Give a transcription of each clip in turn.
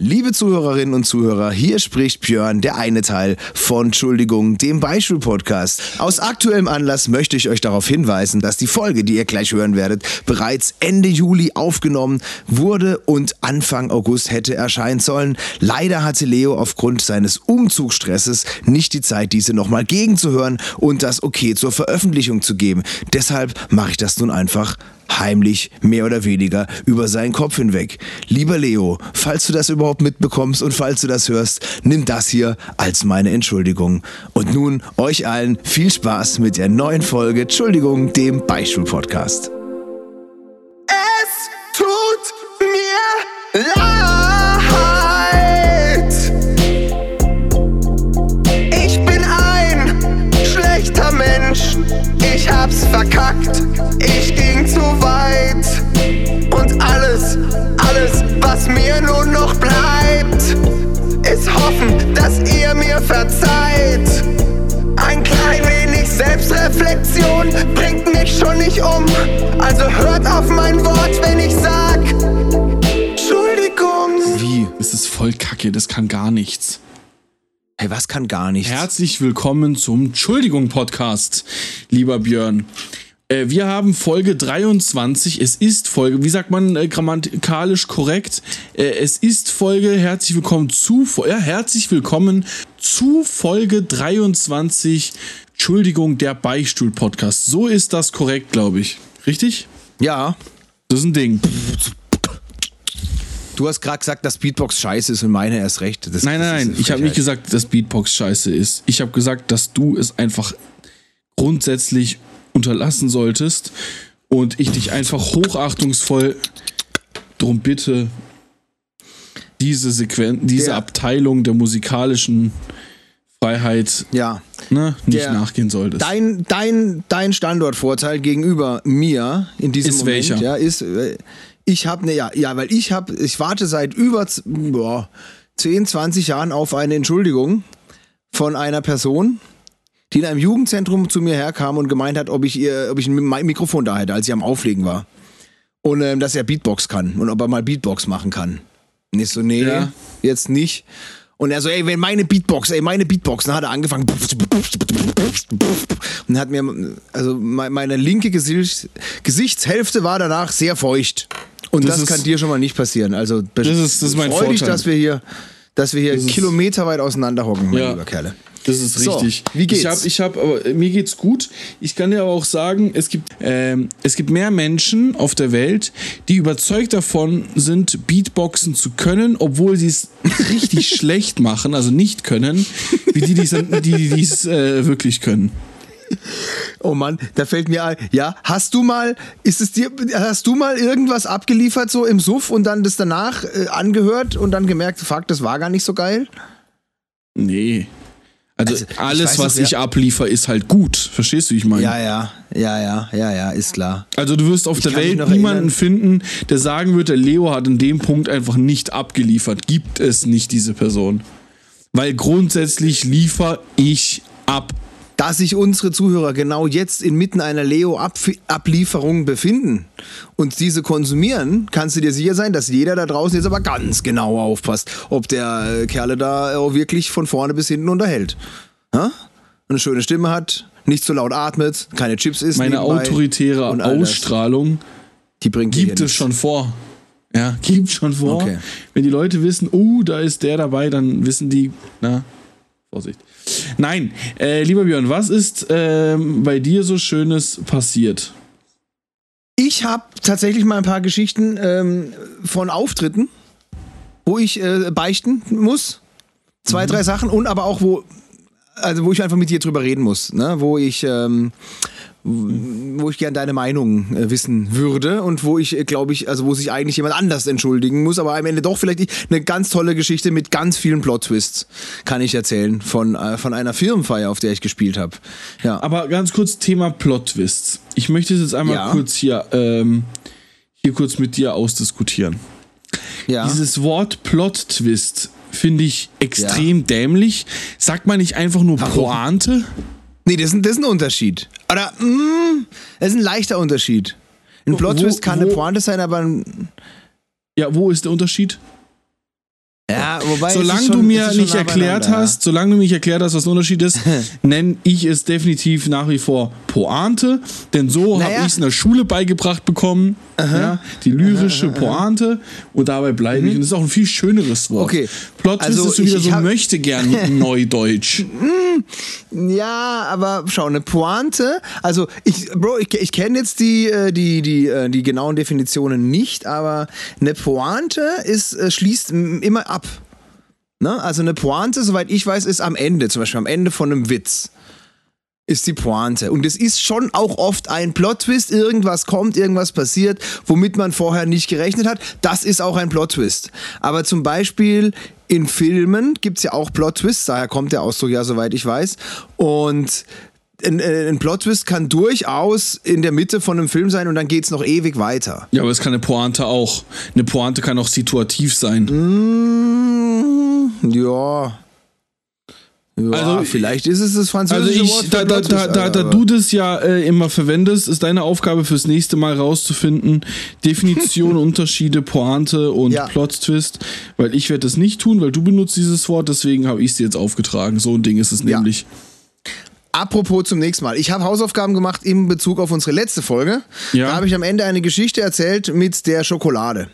Liebe Zuhörerinnen und Zuhörer, hier spricht Björn, der eine Teil von Entschuldigung, dem Beispiel-Podcast. Aus aktuellem Anlass möchte ich euch darauf hinweisen, dass die Folge, die ihr gleich hören werdet, bereits Ende Juli aufgenommen wurde und Anfang August hätte erscheinen sollen. Leider hatte Leo aufgrund seines Umzugsstresses nicht die Zeit, diese nochmal gegenzuhören und das okay zur Veröffentlichung zu geben. Deshalb mache ich das nun einfach heimlich mehr oder weniger über seinen Kopf hinweg. Lieber Leo, falls du das überhaupt mitbekommst und falls du das hörst, nimm das hier als meine Entschuldigung. Und nun euch allen viel Spaß mit der neuen Folge Entschuldigung, dem Beispiel-Podcast. Hab's verkackt. Ich ging zu weit. Und alles, alles, was mir nun noch bleibt, ist hoffen, dass ihr mir verzeiht. Ein klein wenig Selbstreflexion bringt mich schon nicht um. Also hört auf mein Wort, wenn ich sag. Entschuldigung. Wie? Das ist voll kacke, das kann gar nichts. Hey, was kann gar nichts? Herzlich willkommen zum Entschuldigung-Podcast, lieber Björn. Äh, wir haben Folge 23. Es ist Folge, wie sagt man äh, grammatikalisch korrekt? Äh, es ist Folge, herzlich willkommen zu, ja, herzlich willkommen zu Folge 23. Entschuldigung, der Beichtstuhl-Podcast. So ist das korrekt, glaube ich. Richtig? Ja, Das ist ein Ding. Du hast gerade gesagt, dass Beatbox scheiße ist und meine erst recht. Das, Nein, das nein, nein. Ich habe nicht gesagt, dass Beatbox scheiße ist. Ich habe gesagt, dass du es einfach grundsätzlich unterlassen solltest und ich dich einfach hochachtungsvoll drum bitte, diese Sequenz, diese Der- Abteilung der musikalischen Freiheit Ja. ne, nicht Der- nachgehen solltest. Dein, dein, dein Standortvorteil gegenüber mir in diesem Ist Moment, welcher? ja, ist, äh, ich habe ne, ja, ja, weil ich habe, ich warte seit über boah, 10, 20 Jahren auf eine Entschuldigung von einer Person, die in einem Jugendzentrum zu mir herkam und gemeint hat, ob ich ihr, ob ich ein Mi- Mikrofon da hätte, als sie am Auflegen war. Und ähm, dass er Beatbox kann und ob er mal Beatbox machen kann. Und ich so, nee, Ja. jetzt nicht. Und er so, ey, wenn meine Beatbox, ey, meine Beatbox, dann hat er angefangen und hat mir, also me- meine linke Gesicht, Gesichtshälfte war danach sehr feucht. Und das, Das ist- kann dir schon mal nicht passieren. Also Das ist- das ist mein freu dich, dass wir hier, dass wir hier Das kilometerweit auseinander hocken, mein Ja. lieber Kerle. Das ist So, richtig. wie geht's? Ich habe, ich hab, aber mir geht's gut. Ich kann dir aber auch sagen, es gibt, ähm, es gibt mehr Menschen auf der Welt, die überzeugt davon sind, Beatboxen zu können, obwohl sie es richtig schlecht machen, also nicht können, wie die, die es die, die es, äh, wirklich können. Oh Mann, da fällt mir ein, ja, hast du mal, ist es dir, hast du mal irgendwas abgeliefert so im Suff und dann das danach äh, angehört und dann gemerkt, fuck, das war gar nicht so geil? Nee. Also, Also, ich alles, weiß was ich abliefer, ist halt gut. Verstehst du, wie ich meine? Ja, ja, ja, ja, ja, ja, ist klar. Also du wirst auf der kann mich Welt niemanden erinnern- finden, der sagen wird, der Leo hat in dem Punkt einfach nicht abgeliefert. Gibt es nicht diese Person. Weil grundsätzlich liefer ich ab. Dass sich unsere Zuhörer genau jetzt inmitten einer Leo-Ablieferung befinden und diese konsumieren, kannst du dir sicher sein, dass jeder da draußen jetzt aber ganz genau aufpasst, ob der Kerle da auch wirklich von vorne bis hinten unterhält. Ha? Eine schöne Stimme hat, nicht zu laut atmet, keine Chips isst. Meine autoritäre. Ausstrahlung Die bringt gibt es schon vor. Ja, gibt schon vor. Okay. Wenn die Leute wissen, oh, da ist der dabei, dann wissen die, na, Vorsicht. Nein, äh, lieber Björn, was ist ähm, bei dir so Schönes passiert? Ich habe tatsächlich mal ein paar Geschichten ähm, von Auftritten, wo ich äh, beichten muss. Zwei, drei Sachen und aber auch, wo, also wo ich einfach mit dir drüber reden muss, ne? wo ich, ähm, wo ich gern deine Meinung äh, wissen würde und wo ich, äh, glaube ich, also wo sich eigentlich jemand anders entschuldigen muss, aber am Ende doch vielleicht eine ganz tolle Geschichte mit ganz vielen Plot-Twists kann ich erzählen von, äh, von einer Firmenfeier, auf der ich gespielt habe. Ja. Aber ganz kurz Thema Plot-Twists. Ich möchte es jetzt einmal Ja. kurz hier, ähm, hier kurz mit dir ausdiskutieren. ja. Dieses Wort Plot-Twist finde ich extrem dämlich. Sagt man nicht einfach nur Warum? Pointe? Nee, das ist, ein- das ist ein Unterschied. Oder, mm, das ist ein leichter Unterschied. Ein Plot-Twist kann wo- eine Pointe sein, aber ein, Ja, wo ist der Unterschied? ja, wobei solange schon- du mir nicht erklärt hast, solange du mir nicht erklärt hast, was der Unterschied ist, nenne ich es definitiv nach wie vor Pointe, denn so habe Naja. ich es in der Schule beigebracht bekommen, ja, die lyrische Pointe und dabei bleibe ich. Und das ist auch ein viel schöneres Wort. Mhm. Okay. Plot Also ist wieder ich- so möchte gern Neudeutsch. Ja, aber schau, eine Pointe, also ich, Bro, ich, ich kenne jetzt die, äh, die, die, äh, die genauen Definitionen nicht, aber eine Pointe ist, äh, schließt immer ab. Ne? Also eine Pointe, soweit ich weiß, ist am Ende, zum Beispiel am Ende von einem Witz. Ist die Pointe. Und es ist schon auch oft ein Plot-Twist. Irgendwas kommt, irgendwas passiert, womit man vorher nicht gerechnet hat. Das ist auch ein Plot-Twist. Aber zum Beispiel in Filmen gibt's ja auch Plot-Twists. Daher kommt der Ausdruck ja, soweit ich weiß. Und ein, äh, ein Plot-Twist kann durchaus in der Mitte von einem Film sein und dann geht's noch ewig weiter. Ja, aber es kann eine Pointe auch. Eine Pointe kann auch situativ sein. Mm, ja. Ja, Also, vielleicht ist es das Also französische Wort ich, da, da, da, da, da du das ja äh, immer verwendest, ist deine Aufgabe fürs nächste Mal rauszufinden, Definition, Unterschiede, Pointe und Ja. Plot-Twist, weil ich werde das nicht tun, weil du benutzt dieses Wort, deswegen habe ich es jetzt aufgetragen. So ein Ding ist es Ja. nämlich. Apropos zum nächsten Mal. Ich habe Hausaufgaben gemacht in Bezug auf unsere letzte Folge. Ja. Da habe ich am Ende eine Geschichte erzählt mit der Schokolade.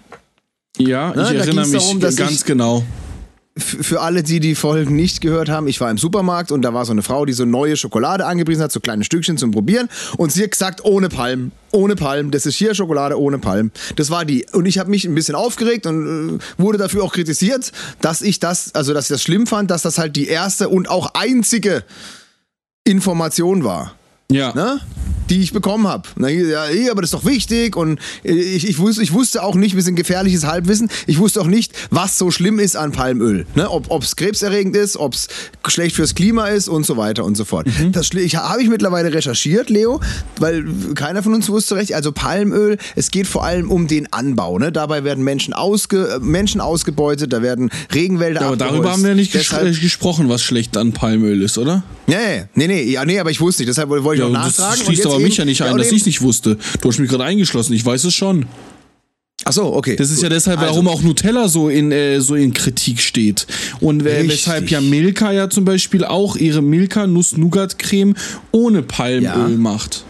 Ja, ich da erinnere mich darum, ganz ich- genau. Für alle, die die Folgen nicht gehört haben, ich war im Supermarkt und da war so eine Frau, die so neue Schokolade angepriesen hat, so kleine Stückchen zum Probieren. Und sie hat gesagt, ohne Palm, ohne Palm, das ist hier Schokolade ohne Palm. Das war die. Und ich habe mich ein bisschen aufgeregt und äh, wurde dafür auch kritisiert, dass ich das, also dass ich das schlimm fand, dass das halt die erste und auch einzige Information war. Ja. ne? die ich bekommen habe. Ja, eh, aber das ist doch wichtig und äh, ich, ich, wusste, ich wusste auch nicht, wir sind gefährliches Halbwissen, ich wusste auch nicht, was so schlimm ist an Palmöl. Ne? Ob es krebserregend ist, ob es schlecht fürs Klima ist und so weiter und so fort. Mhm. Das habe ich mittlerweile recherchiert, Leo, weil keiner von uns wusste recht. Also Palmöl, es geht vor allem um den Anbau. Ne? Dabei werden Menschen, ausge, Menschen ausgebeutet, da werden Regenwälder Ja, aber abgeholzt. darüber haben wir nicht ges äh, gesprochen, was schlecht an Palmöl ist, oder? Nee, nee, nee, ja, nee, aber ich wusste nicht, deshalb wollte ich Ja, auch das nachfragen. und schließt aber mich ja nicht ein, dass ich es nicht wusste. Du hast mich gerade eingeschlossen, ich weiß es schon. Ach so, okay. Das ist ja deshalb, Also- warum auch Nutella so in, äh, so in Kritik steht. Und äh, weshalb ja Milka ja zum Beispiel auch ihre Milka Nuss-Nougat-Creme ohne Palmöl Ja. macht.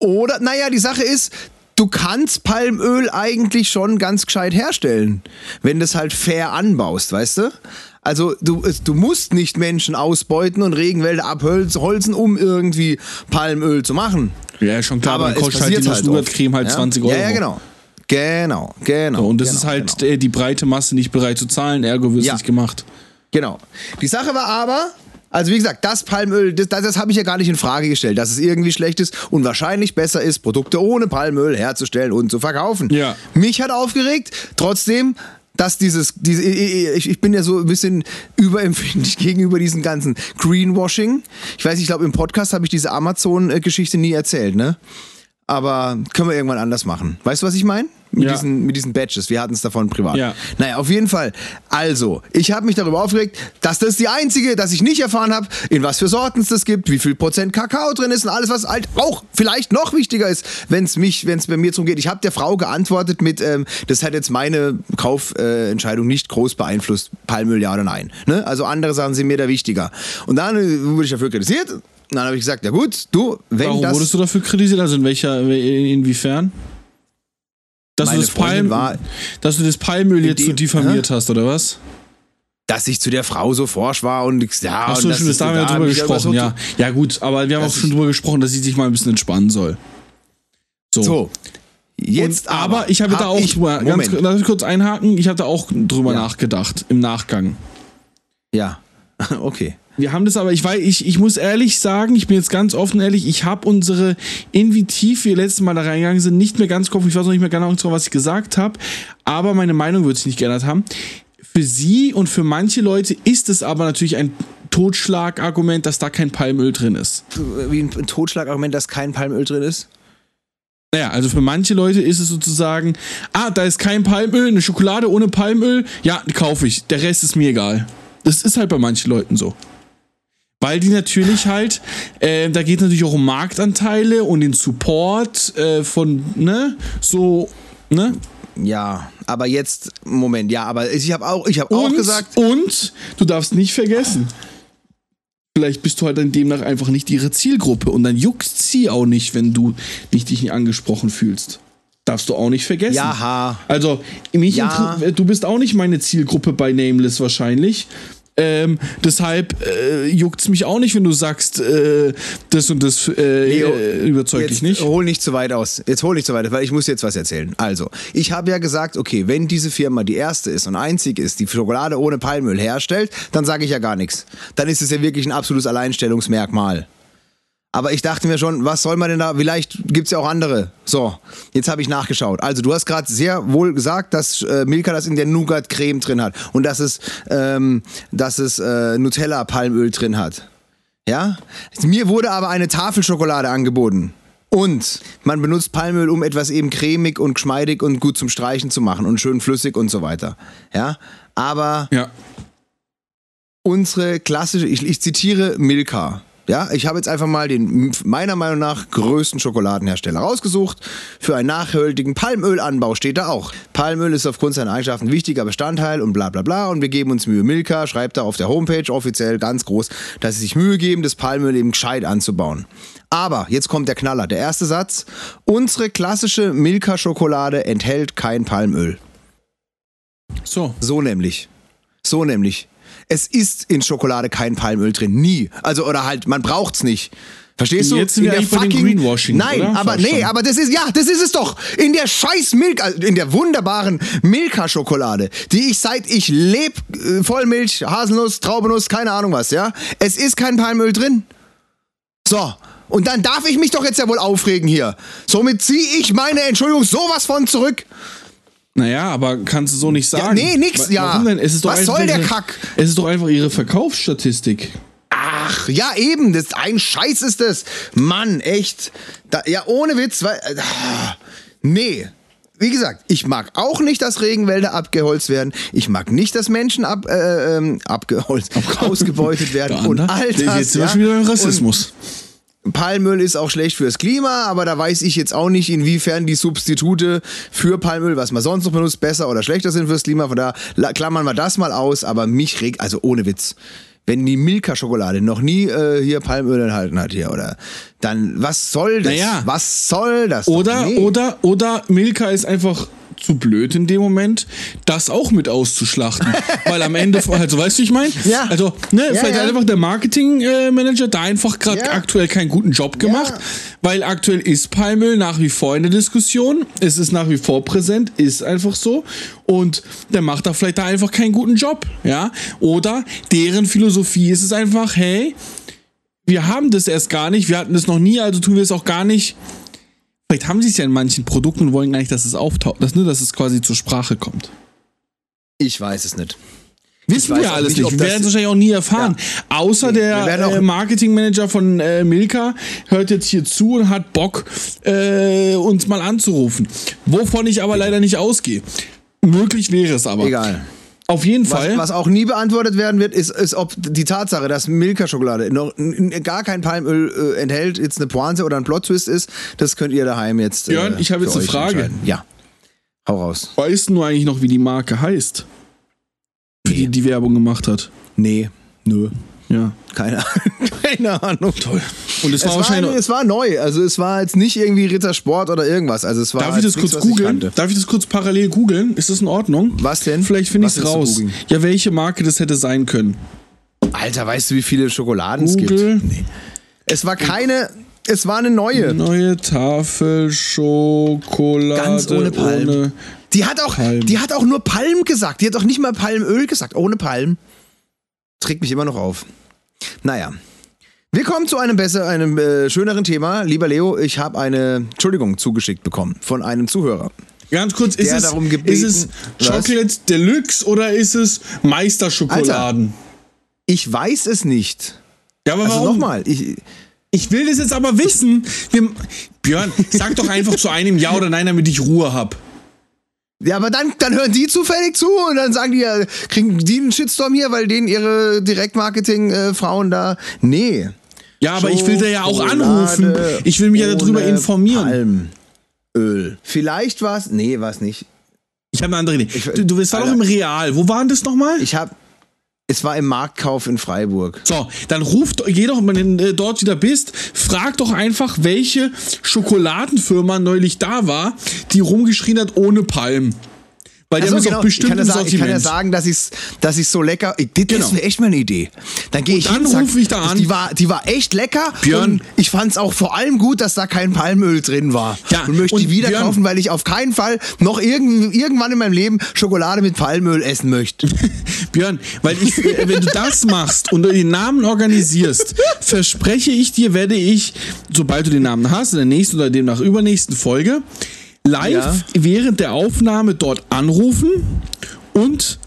Oder, naja, die Sache ist, du kannst Palmöl eigentlich schon ganz gescheit herstellen, wenn du es halt fair anbaust, weißt du? Also du, du musst nicht Menschen ausbeuten und Regenwälder abholzen, um irgendwie Palmöl zu machen. Ja, schon klar, aber, Aber dann kostet halt die passiert halt halt oft. 20 ja? Euro. Ja, ja, genau. Genau, genau. So, und das genau, ist halt Genau. äh, die breite Masse nicht bereit zu zahlen, ergo wird es Ja. nicht gemacht. Genau. Die Sache war aber, also wie gesagt, das Palmöl, das, das, das habe ich ja gar nicht in Frage gestellt, dass es irgendwie schlecht ist und wahrscheinlich besser ist, Produkte ohne Palmöl herzustellen und zu verkaufen. Ja. Mich hat aufgeregt, trotzdem, dass dieses, diese, ich, ich bin ja so ein bisschen überempfindlich gegenüber diesem ganzen Greenwashing. Ich weiß, ich glaube, im Podcast habe ich diese Amazon-Geschichte nie erzählt, ne? Aber können wir irgendwann anders machen. Weißt du, was ich meine? Mit, Ja. diesen, mit diesen Badges. Wir hatten es davon privat. Ja. Naja, auf jeden Fall. Also, ich habe mich darüber aufgeregt, dass das die einzige, dass ich nicht erfahren habe, in was für Sorten es das gibt, wie viel Prozent Kakao drin ist und alles, was halt auch vielleicht noch wichtiger ist, wenn es mich, wenn es bei mir drum geht. Ich habe der Frau geantwortet mit, ähm, das hat jetzt meine Kaufentscheidung äh, nicht groß beeinflusst, Palmöl ja oder nein. Ne? Also andere Sachen sind mir da wichtiger. Und dann äh, wurde ich dafür kritisiert. Dann habe ich gesagt, ja gut, du, wenn Warum das... wurdest du dafür kritisiert? Also in welcher, inwiefern? Dass, du das, Palm, dass du das Palmöl jetzt so dem- diffamiert hast, oder was? dass ich zu der Frau so forsch war und ich- ja, Ach und so, das stimmt, das ist- da haben wir da drüber gesprochen, so- ja. Ja, gut, aber wir haben auch schon drüber gesprochen, dass sie sich mal ein bisschen entspannen soll. So. So. Jetzt Und, aber, ich habe hab da auch ich, drüber, ganz, lass mich kurz einhaken, ich habe da auch drüber Ja. nachgedacht, im Nachgang. Ja, okay. Wir haben das aber, ich weiß, ich, ich muss ehrlich sagen, ich bin jetzt ganz offen ehrlich, ich habe unsere, in wie tief wir letztes Mal da reingegangen sind, nicht mehr ganz kopf, ich weiß noch nicht mehr genau, was ich gesagt habe, aber meine Meinung wird sich nicht geändert haben. Für sie und für manche Leute ist es aber natürlich ein Totschlagargument, dass da kein Palmöl drin ist. Wie ein Totschlagargument, dass kein Palmöl drin ist? Naja, also für manche Leute ist es sozusagen, ah, da ist kein Palmöl, eine Schokolade ohne Palmöl, ja, die kaufe ich, der Rest ist mir egal. Das ist halt bei manchen Leuten so. Weil die natürlich halt, äh, da geht es natürlich auch um Marktanteile und den Support äh, von, ne, so, ne? Ja, aber jetzt, Moment, ja, aber ich habe auch, ich hab auch gesagt, und du darfst nicht vergessen, vielleicht bist du halt dann demnach einfach nicht ihre Zielgruppe und dann juckst sie auch nicht, wenn du nicht dich nicht angesprochen fühlst. Darfst du auch nicht vergessen. Jaha. Also, mich Ja. du bist auch nicht meine Zielgruppe bei Nameless wahrscheinlich. Ähm, deshalb äh, juckt es mich auch nicht, wenn du sagst, äh, das und das äh, Leo, äh, überzeugt dich nicht. hol nicht zu weit aus. Jetzt hol nicht zu weit, aus, weil ich muss jetzt was erzählen. Also, ich habe ja gesagt, okay, wenn diese Firma die erste ist und einzig ist, die Schokolade ohne Palmöl herstellt, dann sage ich ja gar nichts. Dann ist es ja wirklich ein absolutes Alleinstellungsmerkmal. Aber ich dachte mir schon, was soll man denn da? Vielleicht gibt's ja auch andere. So, jetzt habe ich nachgeschaut. Also, du hast gerade sehr wohl gesagt, dass äh, Milka das in der Nougat-Creme drin hat und dass es, ähm, dass es äh, Nutella-Palmöl drin hat. Ja? Mir wurde aber eine Tafelschokolade angeboten. Und man benutzt Palmöl, um etwas eben cremig und geschmeidig und gut zum Streichen zu machen und schön flüssig und so weiter. Ja? Aber Ja. unsere klassische, ich, ich zitiere Milka. Ja, ich habe jetzt einfach mal den meiner Meinung nach größten Schokoladenhersteller rausgesucht. Für einen nachhaltigen Palmölanbau steht da auch. Palmöl ist aufgrund seiner Eigenschaften ein wichtiger Bestandteil und bla bla bla. Und wir geben uns Mühe. Milka schreibt da auf der Homepage offiziell ganz groß, dass sie sich Mühe geben, das Palmöl eben gescheit anzubauen. Aber jetzt kommt der Knaller. Der erste Satz. Unsere klassische Milka-Schokolade enthält kein Palmöl. So. So nämlich. So nämlich. Es ist in Schokolade kein Palmöl drin. Nie. Also, oder halt, man braucht's nicht. Verstehst du? Jetzt sind wir eigentlich bei dem Greenwashing, Nein, oder? aber Fast nee, schon. aber das ist, ja, das ist es doch. In der scheiß Milka, also in der wunderbaren Milka-Schokolade, die ich seit ich leb, äh, Vollmilch, Haselnuss, Traubenuss, keine Ahnung was, ja. Es ist kein Palmöl drin. So. Und dann darf ich mich doch jetzt ja wohl aufregen hier. Somit ziehe ich meine Entschuldigung sowas von zurück. Naja, aber kannst du so nicht sagen. nee, nix, ja. Warum denn? Es ist doch Was soll der ihre, Kack? Es ist doch einfach ihre Verkaufsstatistik. Ach, ja, eben, das ein Scheiß ist das. Mann, echt. Da, ja, ohne Witz, weil. Äh, nee. Wie gesagt, ich mag auch nicht, dass Regenwälder abgeholzt werden. Ich mag nicht, dass Menschen ab, äh, ähm, abgeholzt, ausgebeutet werden. Und all das. Jetzt sind wir ja. wieder Rassismus. Und Palmöl ist auch schlecht fürs Klima, aber da weiß ich jetzt auch nicht, inwiefern die Substitute für Palmöl, was man sonst noch benutzt, besser oder schlechter sind fürs Klima. Von da klammern wir das mal aus, aber mich regt, also ohne Witz. Wenn die Milka-Schokolade noch nie äh, hier Palmöl enthalten hat hier, oder dann, was soll das? Naja. Was soll das? Oder, Nee. oder, oder Milka ist einfach zu blöd in dem Moment, das auch mit auszuschlachten. Weil am Ende, also weißt du, wie ich meine? Ja. Also, ne, Ja, vielleicht ja. einfach der Marketingmanager da einfach gerade Ja. aktuell keinen guten Job gemacht, weil aktuell ist Palmöl nach wie vor in der Diskussion, es ist nach wie vor präsent, ist einfach so und der macht da vielleicht da einfach keinen guten Job, ja? Oder deren Philosophie ist es einfach, hey, wir haben das erst gar nicht, wir hatten das noch nie, also tun wir es auch gar nicht. Vielleicht haben sie es ja in manchen Produkten und wollen gar nicht, dass es auftaucht, dass, ne, dass es quasi zur Sprache kommt. Ich weiß es nicht. Wissen wir alles nicht, Wir werden es wahrscheinlich auch nie erfahren. Außer wir werden der äh, Marketingmanager von äh, Milka hört jetzt hier zu und hat Bock, äh, uns mal anzurufen. Wovon ich aber leider nicht ausgehe. Möglich wäre es aber. Egal. Auf jeden Was, Fall. was auch nie beantwortet werden wird, ist, ist ob die Tatsache, dass Milka-Schokolade noch gar kein Palmöl äh, enthält, jetzt eine Pointe oder ein Plot-Twist ist. Das könnt ihr daheim jetzt. äh, Björn, ich habe jetzt eine Frage. Ja. Hau raus. Weißt du nur eigentlich noch, wie die Marke heißt? Für die die Werbung gemacht hat. Nee. Nö. Ja. Keine, keine Ahnung. Toll. Und es Es war war, wahrscheinlich. es war neu, also es war jetzt nicht irgendwie Rittersport oder irgendwas. Also es war Darf ich das nichts, kurz googeln? Darf ich das kurz parallel googeln? Ist das in Ordnung? Was denn? Vielleicht finde ich es raus. Ja, welche Marke das hätte sein können. Alter, weißt du, wie viele Schokoladen es gibt? Google. Es war keine, es war eine neue. Neue Tafel Schokolade Ganz ohne Palm. ohne- Die hat auch, Palm. die hat auch nur Palm gesagt. Die hat auch nicht mal Palmöl gesagt. Ohne Palm. Trägt mich immer noch auf. Naja. Wir kommen zu einem besser, einem äh, schöneren Thema. Lieber Leo, ich habe eine Entschuldigung zugeschickt bekommen von einem Zuhörer. Ganz kurz, ist es, darum gebeten- ist es Was? Chocolate Deluxe oder ist es Meisterschokoladen? Ich weiß es nicht. Ja, aber Also warum? nochmal, ich, Ich will das jetzt aber wissen. Wir, Björn, sag doch einfach zu einem Ja oder Nein, damit ich Ruhe hab. Ja, aber dann, dann hören die zufällig zu und dann sagen die ja, kriegen die einen Shitstorm hier, weil denen ihre Direktmarketing-Frauen da. Nee. Ja, aber ich will da ja auch anrufen. Ich will mich ja darüber informieren. Palmöl. Vielleicht war es. Nee, war es nicht. Ich habe eine andere Idee. Ich- du, du war doch im Real. Wo war denn das nochmal? Ich habe, es war im Marktkauf in Freiburg. So, dann ruf, doch- geh doch, wenn du dort wieder bist, frag doch einfach, welche Schokoladenfirma neulich da war, die rumgeschrien hat ohne Palm. Weil die so, haben genau. auch bestimmt ich, kann ja sagen, ich kann ja sagen, dass ich dass ich's so lecker. Ich, das Genau. wäre echt mal eine Idee. Dann gehe ich dann hin, sag, ruf ich da an. Die war, die war echt lecker. Björn. Und ich fand es auch vor allem gut, dass da kein Palmöl drin war. Ja, Und möchte die und wieder Björn. kaufen, weil ich auf keinen Fall noch irgend, irgendwann in meinem Leben Schokolade mit Palmöl essen möchte. Björn, weil ich, äh, wenn du das machst und du den Namen organisierst, verspreche ich dir, werde ich, sobald du den Namen hast, in der nächsten oder demnach übernächsten Folge, live Ja. während der Aufnahme dort anrufen und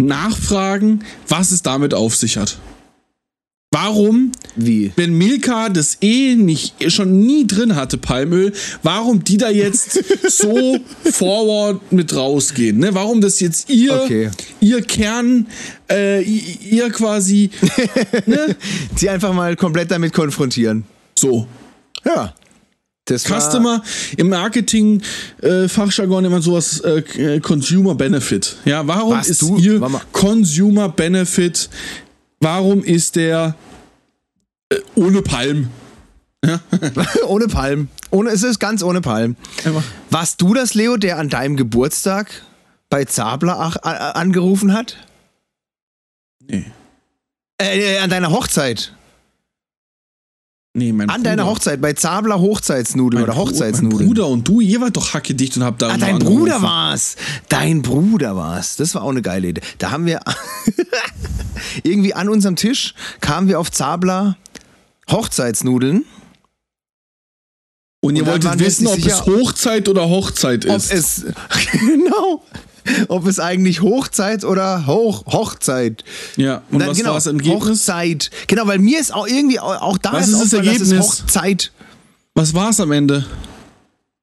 nachfragen, was es damit auf sich hat. Warum, Wie? wenn Milka das eh nicht schon nie drin hatte, Palmöl, warum die da jetzt so forward mit rausgehen? Ne? Warum das jetzt ihr, Okay. ihr Kern, äh, ihr quasi, ne? Sie einfach mal komplett damit konfrontieren. So. Ja. Das Customer im Marketing äh, Fachjargon immer sowas äh, Consumer Benefit. Ja, warum Was, ist du? mal. Consumer Benefit? Warum ist der äh, ohne Palm? ohne Palm. Ohne, es ist ganz ohne Palm. Einfach. Warst du das, Leo, der an deinem Geburtstag bei Zabler ach, a- angerufen hat? Nee. Äh, äh, an deiner Hochzeit. Nee, mein An deiner Bruder. Hochzeit, bei Zabler Hochzeitsnudeln Mein oder Bru- Mein Hochzeitsnudeln. Bruder und du, ihr wart doch hackedicht und habt da Ah, dein Bruder angerufen. war's. Dein Bruder war's. Das war auch eine geile Idee. Da haben wir irgendwie an unserem Tisch kamen wir auf Zabler Hochzeitsnudeln. Und ihr Und wolltet wissen, ob nicht es sicher- Hochzeit oder Hochzeit Ob ist. es genau, ob es eigentlich Hochzeit oder Hoch Hochzeit. ja, und Dann was genau, war das Ergebnis? Hochzeit. Genau, weil mir ist auch irgendwie auch, da Was ist das aufgefallen, dass es Ergebnis? Hochzeit. Was war es am Ende?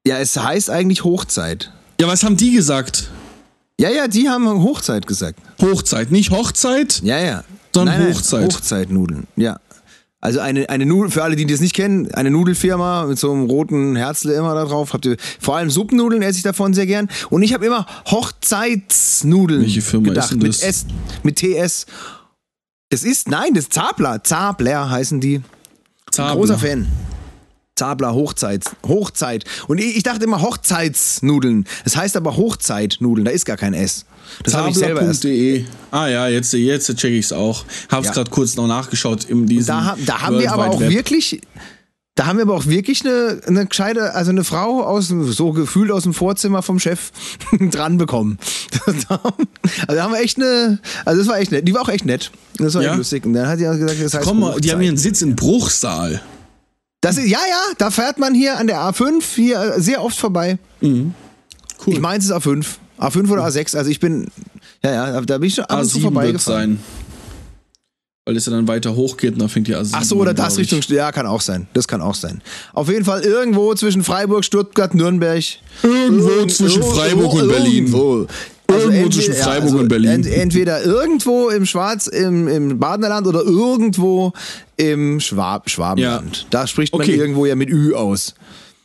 Ja, es heißt eigentlich Hochzeit. Ja, was haben die gesagt? Ja, ja, die haben Hochzeit gesagt. Hochzeit, nicht Hochzeit? Ja, ja. Sondern Hochzeit. Hochzeitnudeln, ja. Also eine, eine Nudel, für alle, die das nicht kennen, eine Nudelfirma mit so einem roten Herzle immer da drauf. Habt ihr, vor allem Suppennudeln esse ich davon sehr gern. Und ich habe immer Hochzeitsnudeln Welche Firma gedacht. ist mit das? S, mit TS. Das ist, nein, das ist Zabler. Zabler heißen die. Zabler. Großer Fan. Zabler Hochzeit. Hochzeit. Und ich, ich dachte immer Hochzeitsnudeln. Das heißt aber Hochzeitnudeln. Da ist gar kein S. Das habe ich selber erst. Zabler.de. Ah ja, jetzt, jetzt check ich's auch. Hab's Ja. gerade kurz noch nachgeschaut in diesem Da, da haben wir World aber Wide auch Web. wirklich, da haben wir aber auch wirklich eine, eine gescheite, also eine Frau aus so gefühlt aus dem Vorzimmer vom Chef dran bekommen. also da haben wir echt eine, also das war echt nett, die war auch echt nett. Das war Ja? echt lustig. Und dann hat die auch gesagt, das heißt Komm mal, die haben hier einen Hochzeit. Sitz in Bruchsal. Das ist, ja, ja, da fährt man hier an der A5 hier sehr oft vorbei. Cool. Ich meine, es ist A5. A5 oder A6, also ich bin, ja, ja, da bin ich schon ab und zu A7 wird vorbeigefahren. sein. Weil es ja dann weiter hochgeht und dann fängt die A7 Ach so, oder an, das. Richtung, ja, kann auch sein. Das kann auch sein. Auf jeden Fall irgendwo zwischen Freiburg, Stuttgart, Nürnberg. Irgendwo Irgend- zwischen irgendwo- Freiburg und Berlin. Irgendwo, Irgendwo zwischen Freiburg und Berlin. ent- entweder irgendwo im Schwarz, im, im Badenerland oder irgendwo im Schwab, Schwabenland. Da spricht man Okay. irgendwo ja mit Ü aus.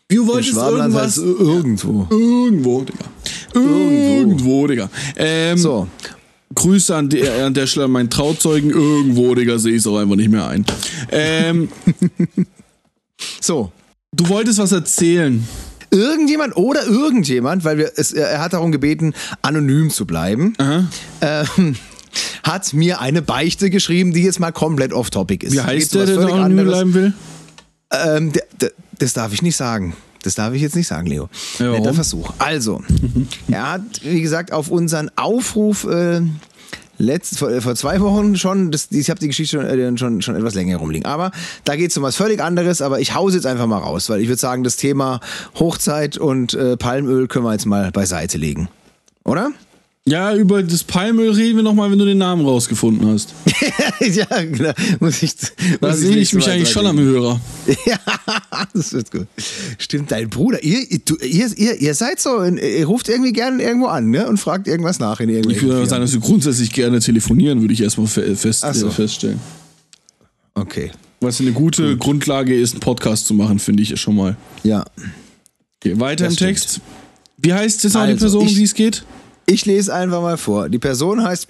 Du wolltest irgendwas... irgendwo. Irgendwo, Digga. Irgendwo, Digga. Ähm, So. Grüße an der, an der Stelle an meinen Trauzeugen. Irgendwo, Digga, sehe ich es auch einfach nicht mehr ein. Ähm, So. du wolltest was erzählen. Irgendjemand oder irgendjemand, weil wir es, er hat darum gebeten, anonym zu bleiben, ähm, hat mir eine Beichte geschrieben, die jetzt mal komplett off-topic ist. Wie heißt der, der anonym anderes. bleiben will? Ähm, das darf ich nicht sagen. Das darf ich jetzt nicht sagen, Leo. Ja? Netter Versuch. Also, er hat, wie gesagt, auf unseren Aufruf äh, letzt, vor, vor zwei Wochen schon, das, ich habe die Geschichte schon, äh, schon, schon etwas länger rumliegen, aber da geht es um was völlig anderes, aber ich hause jetzt einfach mal raus, weil ich würde sagen, das Thema Hochzeit und äh, Palmöl können wir jetzt mal beiseite legen. Oder? Ja, über das Palmöl reden wir nochmal, wenn du den Namen rausgefunden hast. ja, genau. Muss ich, Da sehe ich mich eigentlich schon am Hörer. Ja, das wird gut. Stimmt, dein Bruder, ihr, ihr, ihr, ihr seid so, ihr ruft irgendwie gerne irgendwo an ne? und fragt irgendwas nach in Ich irgendwelchen würde sagen, dass wir grundsätzlich gerne telefonieren, würde ich erstmal fe fest, so. äh, feststellen. Okay, Was eine gute Grundlage ist, einen Podcast zu machen, finde ich schon mal. ja. Okay, weiter Das im Text. Wie heißt jetzt die Also, Person, um ich- die es geht? Ich lese einfach mal vor. Die Person heißt.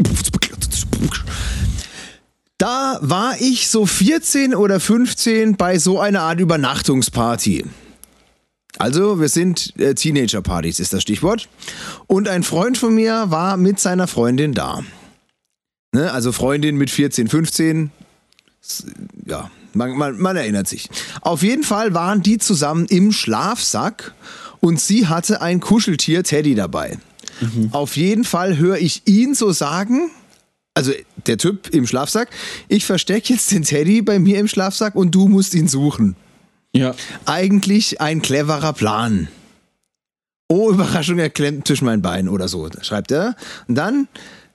Da war ich so 14 oder 15 bei so einer Art Übernachtungsparty. Also, wir sind äh, Teenager-Partys, ist das Stichwort. Und ein Freund von mir war mit seiner Freundin da. Ne? Also Freundin mit 14, 15. S- Ja, man, man, man erinnert sich. Auf jeden Fall waren die zusammen im Schlafsack und sie hatte ein Kuscheltier Teddy dabei. Auf jeden Fall höre ich ihn so sagen, also der Typ im Schlafsack, ich verstecke jetzt den Teddy bei mir im Schlafsack und du musst ihn suchen. Ja. Eigentlich ein cleverer Plan. Oh, Überraschung, er klemmt zwischen meinen Beinen oder so, schreibt er. Und dann,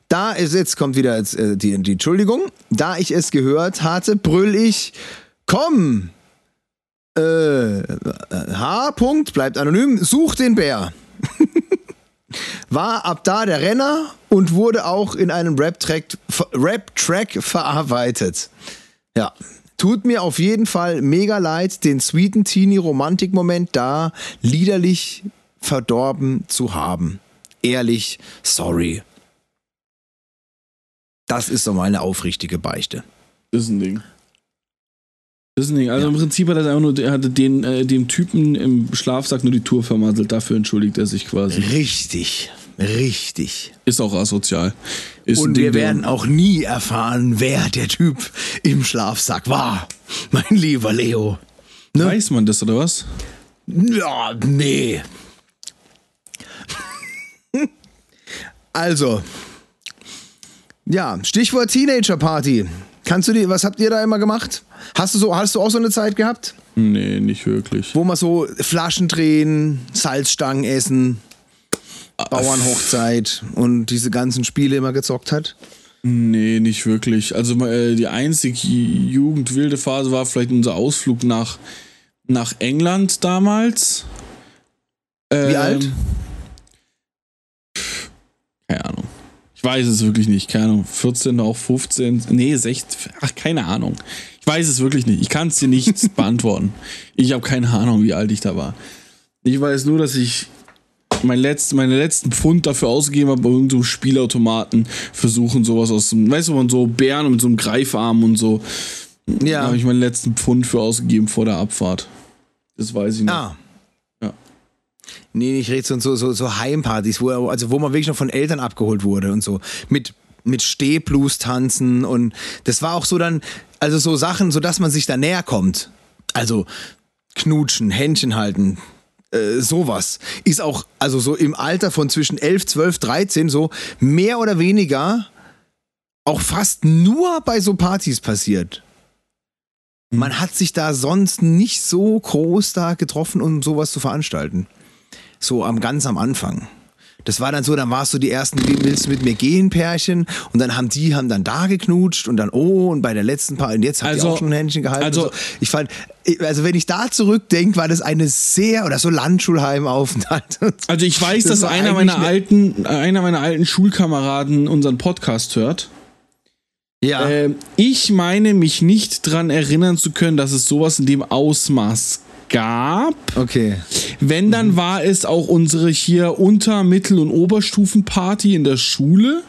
da ist, jetzt kommt wieder äh, die, die Entschuldigung, da ich es gehört hatte, brüll ich, komm, äh, H. Punkt, bleibt anonym, such den Bär. War ab da der Renner und wurde auch in einem Rap-Track Rap-Track verarbeitet. Ja. Tut mir auf jeden Fall mega leid, den sweeten Teenie-Romantik-Moment da liederlich verdorben zu haben. Ehrlich, sorry. Das ist so meine aufrichtige Beichte. Ist ein Ding. Das ist Ding. Also im Prinzip hat er einfach nur, er hatte den, äh, dem Typen im Schlafsack nur die Tour vermasselt. Dafür entschuldigt er sich quasi. Richtig, richtig. Ist auch asozial. Ist Und wir werden auch nie erfahren, wer der Typ im Schlafsack war. Mein lieber Leo. Ne? Weiß man das oder was? Ja, nee. also. Ja, Stichwort Teenager Party. Kannst du die, was habt ihr da immer gemacht? Hast du so, hast du auch so eine Zeit gehabt? Nee, nicht wirklich. Wo man so Flaschen drehen, Salzstangen essen, Bauernhochzeit und diese ganzen Spiele immer gezockt hat? Nee, nicht wirklich. Also äh, die einzige jugendwilde Phase war vielleicht unser Ausflug nach, nach England damals. Wie Ähm, alt? Keine Ahnung. Ich weiß es wirklich nicht. Keine Ahnung. 14, auch 15. Nee, 16. Ach, keine Ahnung. Ich weiß es wirklich nicht. Ich kann es dir nicht beantworten. Ich habe keine Ahnung, wie alt ich da war. Ich weiß nur, dass ich mein letzt, meine letzten Pfund dafür ausgegeben habe, bei irgendeinem Spielautomaten versuchen, sowas aus dem, weißt du, man so Bären mit so einem Greifarm und so. Da Ja. habe ich meinen letzten Pfund für ausgegeben vor der Abfahrt. Das weiß ich noch. Ah. Nee, ich rede so, so, so, so Heimpartys, wo, also wo man wirklich noch von Eltern abgeholt wurde und so. Mit, mit Stehblues tanzen und das war auch so dann, also so Sachen, so dass man sich da näher kommt. Also knutschen, Händchen halten, äh, sowas. Ist auch, also so im Alter von zwischen 11, 12, 13 so mehr oder weniger auch fast nur bei so Partys passiert. Man hat sich da sonst nicht so groß da getroffen, um sowas zu veranstalten. So am ganz am Anfang. Das war dann so, dann warst du die ersten Wie willst du mit mir gehen Pärchen und dann haben die haben dann da geknutscht und dann oh und bei der letzten Paar und jetzt hat Also- die auch schon ein Händchen gehalten. also- so. ich fand also wenn ich da zurückdenke, war das eine sehr oder so Landschulheimaufenthalt. Also ich weiß, Das dass einer meiner eine- alten, einer meiner alten Schulkameraden unseren Podcast hört. ja. Ähm, ich meine mich nicht dran erinnern zu können, dass es sowas in dem Ausmaß gab. okay. Wenn, dann war es auch unsere hier Unter-, Mittel- und Oberstufenparty in der Schule.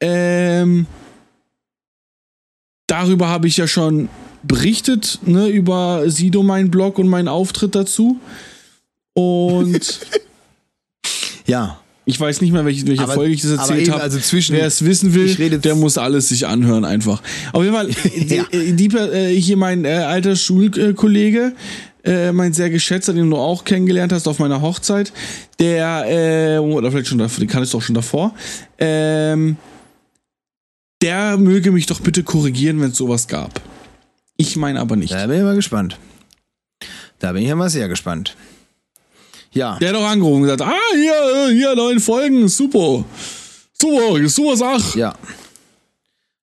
Ähm, darüber habe ich ja schon berichtet, ne, über Sido, mein Blog und meinen Auftritt dazu. Und Ja. Ich weiß nicht mehr, welche, welche Aber- Folge ich das erzählt habe. also zwischen- Wer es wissen will, ich der muss alles sich anhören einfach. Auf jeden Fall, Ja. die, die, äh, hier mein äh, alter Schulkollege, äh, mein sehr geschätzter, den du auch kennengelernt hast auf meiner Hochzeit, der, äh, oder vielleicht schon davor, den kannst du auch schon davor, ähm, der möge mich doch bitte korrigieren, wenn es sowas gab. Ich meine aber nicht. Da bin ich mal gespannt. Da bin ich ja mal sehr gespannt. Ja. Der hat doch angerufen und gesagt, ah, hier, äh, hier, neun Folgen, super. Super, super Sach. Ja.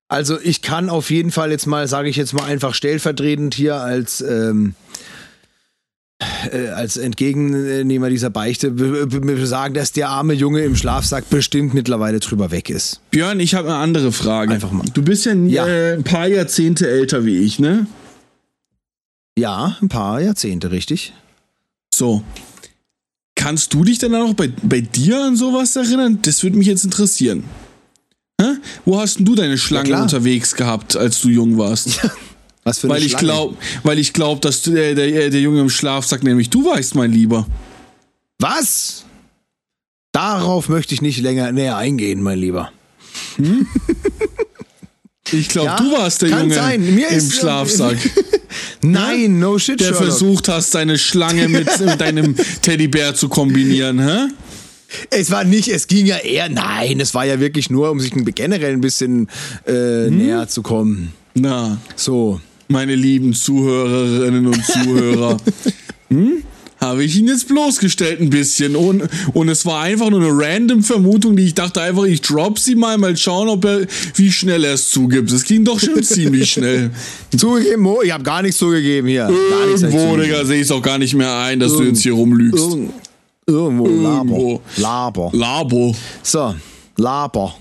Also ich kann auf jeden Fall jetzt mal, sage ich jetzt mal einfach stellvertretend hier als, ähm, äh, als Entgegennehmer dieser Beichte be- be- be- sagen, dass der arme Junge im Schlafsack bestimmt mittlerweile drüber weg ist. Björn, ich habe eine andere Frage. Einfach mal. Du bist ja, Ja. Äh, ein paar Jahrzehnte älter wie ich, ne? Ja, ein paar Jahrzehnte, richtig? So. Kannst du dich dann auch bei, bei dir an sowas erinnern? Das würde mich jetzt interessieren. Hä? Wo hast denn du deine Schlange klar. unterwegs gehabt, als du jung warst? Was für eine weil ich Schlange. glaube, weil ich glaube, dass du, der, der, der Junge im Schlafsack nämlich du weißt, mein Lieber. Was? Darauf möchte ich nicht länger näher eingehen, mein Lieber. Ich glaube, Ja, du warst der Junge sein. Mir im Schlafsack, Nein, no shit, der Sherlock. versucht hast, deine Schlange mit, deinem Teddybär zu kombinieren, hä? Es war nicht, es ging ja eher, nein, es war ja wirklich nur, um sich generell ein bisschen äh, Hm? näher zu kommen. Na, So. meine lieben Zuhörerinnen und Zuhörer. hm? Habe ich ihn jetzt bloßgestellt ein bisschen. Und, und es war einfach nur eine random Vermutung, die ich dachte einfach, ich drop sie mal, mal schauen, ob er, wie schnell er es zugibt. Es ging doch schon ziemlich schnell. Zugegeben, Mo, ich habe gar nichts zugegeben hier. Irgendwo. Digga, sehe ich es auch gar nicht mehr ein, dass du jetzt hier rumlügst. Irgend, irgendwo, Irgendwo. Laber. Laber. Labo. So, Laber.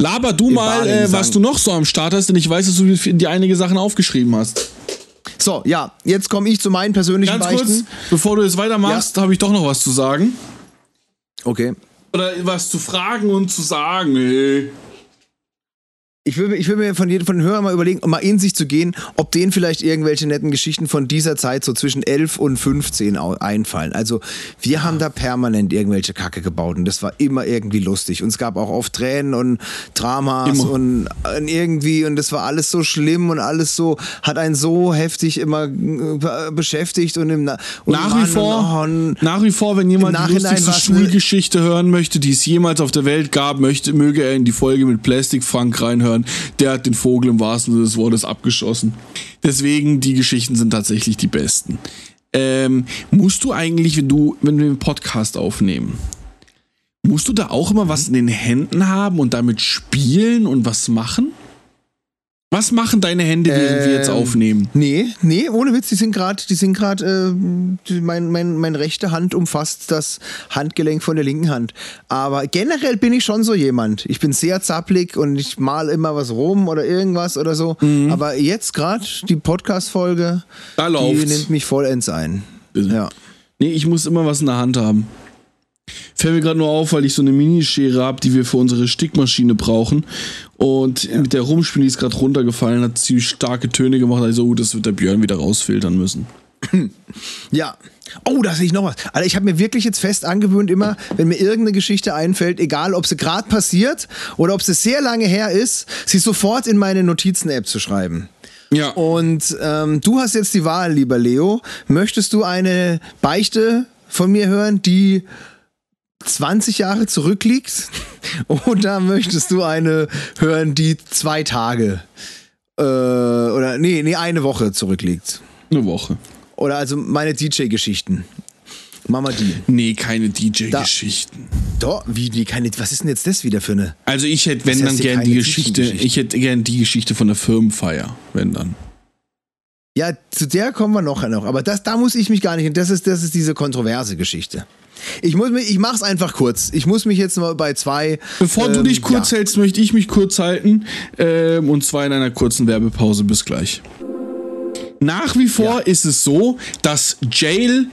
Laber du mal, äh, was du noch so am Start hast, denn ich weiß, dass du dir einige Sachen aufgeschrieben hast. So, ja, jetzt komme ich zu meinen persönlichen Ganz Beichten. kurz, bevor du jetzt weitermachst, habe ich doch noch was zu sagen. Okay. Oder was zu fragen und zu sagen. Ey. Ich will, ich will mir von jedem von den Hörern mal überlegen, um mal in sich zu gehen, ob denen vielleicht irgendwelche netten Geschichten von dieser Zeit so zwischen 11 und 15 au- einfallen. Also wir haben da permanent irgendwelche Kacke gebaut und das war immer irgendwie lustig. Und es gab auch oft Tränen und Dramas und, und irgendwie und das war alles so schlimm und alles so, hat einen so heftig immer äh, beschäftigt und im Na und Nach wie vor, und, und, nach wie vor, wenn jemand die lustigste Schulgeschichte hören möchte, die es jemals auf der Welt gab, möchte, möge er in die Folge mit Plastic Frank reinhören. Der hat den Vogel im wahrsten Sinne des Wortes abgeschossen. Deswegen, die Geschichten sind tatsächlich die besten. Ähm, musst du eigentlich, wenn du, wenn wir einen Podcast aufnehmen, musst du da auch immer was in den Händen haben und damit spielen und was machen? Was machen deine Hände, während wir jetzt Ähm, aufnehmen? Nee, nee, ohne Witz, die sind gerade, die sind gerade, äh, mein, mein, meine rechte Hand umfasst das Handgelenk von der linken Hand. Aber generell bin ich schon so jemand. Ich bin sehr zapplig und ich mal immer was rum oder irgendwas oder so. Aber jetzt gerade die Podcast-Folge, Mhm. Die läuft's. nimmt mich vollends ein. Ja. Nee, ich muss immer was in der Hand haben. Fällt mir gerade nur auf, weil ich so eine Minischere habe, die wir für unsere Stickmaschine brauchen. Und mit der Rumspiel, die ist gerade runtergefallen, hat ziemlich starke Töne gemacht. Also, oh, das wird der Björn wieder rausfiltern müssen. Ja. Oh, da sehe ich noch was. Alter, ich habe mir wirklich jetzt fest angewöhnt, immer, wenn mir irgendeine Geschichte einfällt, egal ob sie gerade passiert oder ob sie sehr lange her ist, sie sofort in meine Notizen-App zu schreiben. Ja. Und ähm, du hast jetzt die Wahl, lieber Leo. Möchtest du eine Beichte von mir hören, die 20 Jahre zurückliegt? Oder möchtest du eine hören, die zwei Tage äh, oder nee, nee, eine Woche zurückliegt? Eine Woche. Oder also meine DJ-Geschichten. Mama die. Nee, keine DJ-Geschichten. Doch, wie, wie keine, was ist denn jetzt das wieder für eine? Also, ich hätte, wenn dann gern die Geschichte, DJ-Geschichten. ich hätte gern die Geschichte von der Firmenfeier, wenn dann. Ja, zu der kommen wir noch, noch. Aber das, da muss ich mich gar nicht. Das ist, das ist diese kontroverse Geschichte. Ich muss mich, ich mach's einfach kurz. Ich muss mich jetzt mal bei zwei. Bevor du ähm, dich kurz ja. hältst, möchte ich mich kurz halten. Ähm, und zwar in einer kurzen Werbepause. Bis gleich. Nach wie vor Ja. ist es so, dass Jail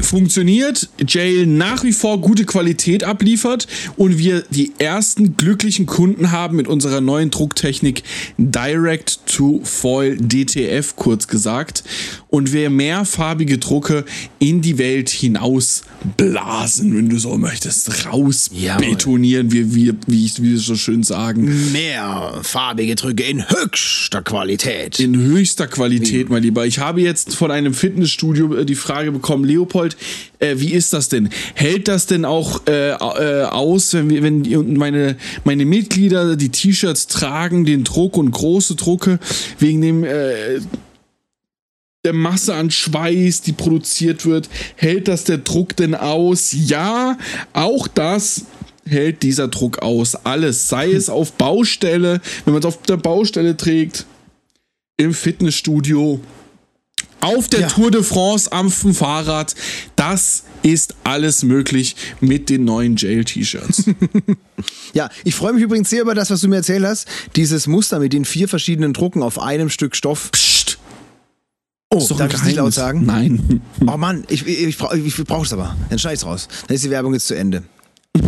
funktioniert, Jail nach wie vor gute Qualität abliefert und wir die ersten glücklichen Kunden haben mit unserer neuen Drucktechnik Direct to Foil DTF kurz gesagt und wir mehrfarbige Drucke in die Welt hinaus blasen, wenn du so möchtest, raus Jawohl. betonieren, wie, wie, wie, ich, wie wir so schön sagen. Mehr farbige Drücke in höchster Qualität. In höchster Qualität, mein Lieber. Ich habe jetzt von einem Fitnessstudio äh, die Frage bekommen, Leopold, äh, wie ist das denn? Hält das denn auch äh, äh, aus, wenn, wir, wenn meine, meine Mitglieder die T-Shirts tragen, den Druck und große Drucke, wegen dem äh, der Masse an Schweiß, die produziert wird, hält das der Druck denn aus? Ja, auch das hält dieser Druck aus. Alles, sei es auf Baustelle, wenn man es auf der Baustelle trägt, im Fitnessstudio, auf der Ja. Tour de France am Fahrrad. Das ist alles möglich mit den neuen Jail-T-Shirts. Ja, ich freue mich übrigens sehr über das, was du mir erzählt hast. Dieses Muster mit den vier verschiedenen Drucken auf einem Stück Stoff. Psst. Oh, Ist doch darf ich nicht laut sagen? Nein. Oh Mann, ich, ich, ich, brauch- ich brauche es aber. Dann schneid ich's raus. Dann ist die Werbung jetzt zu Ende.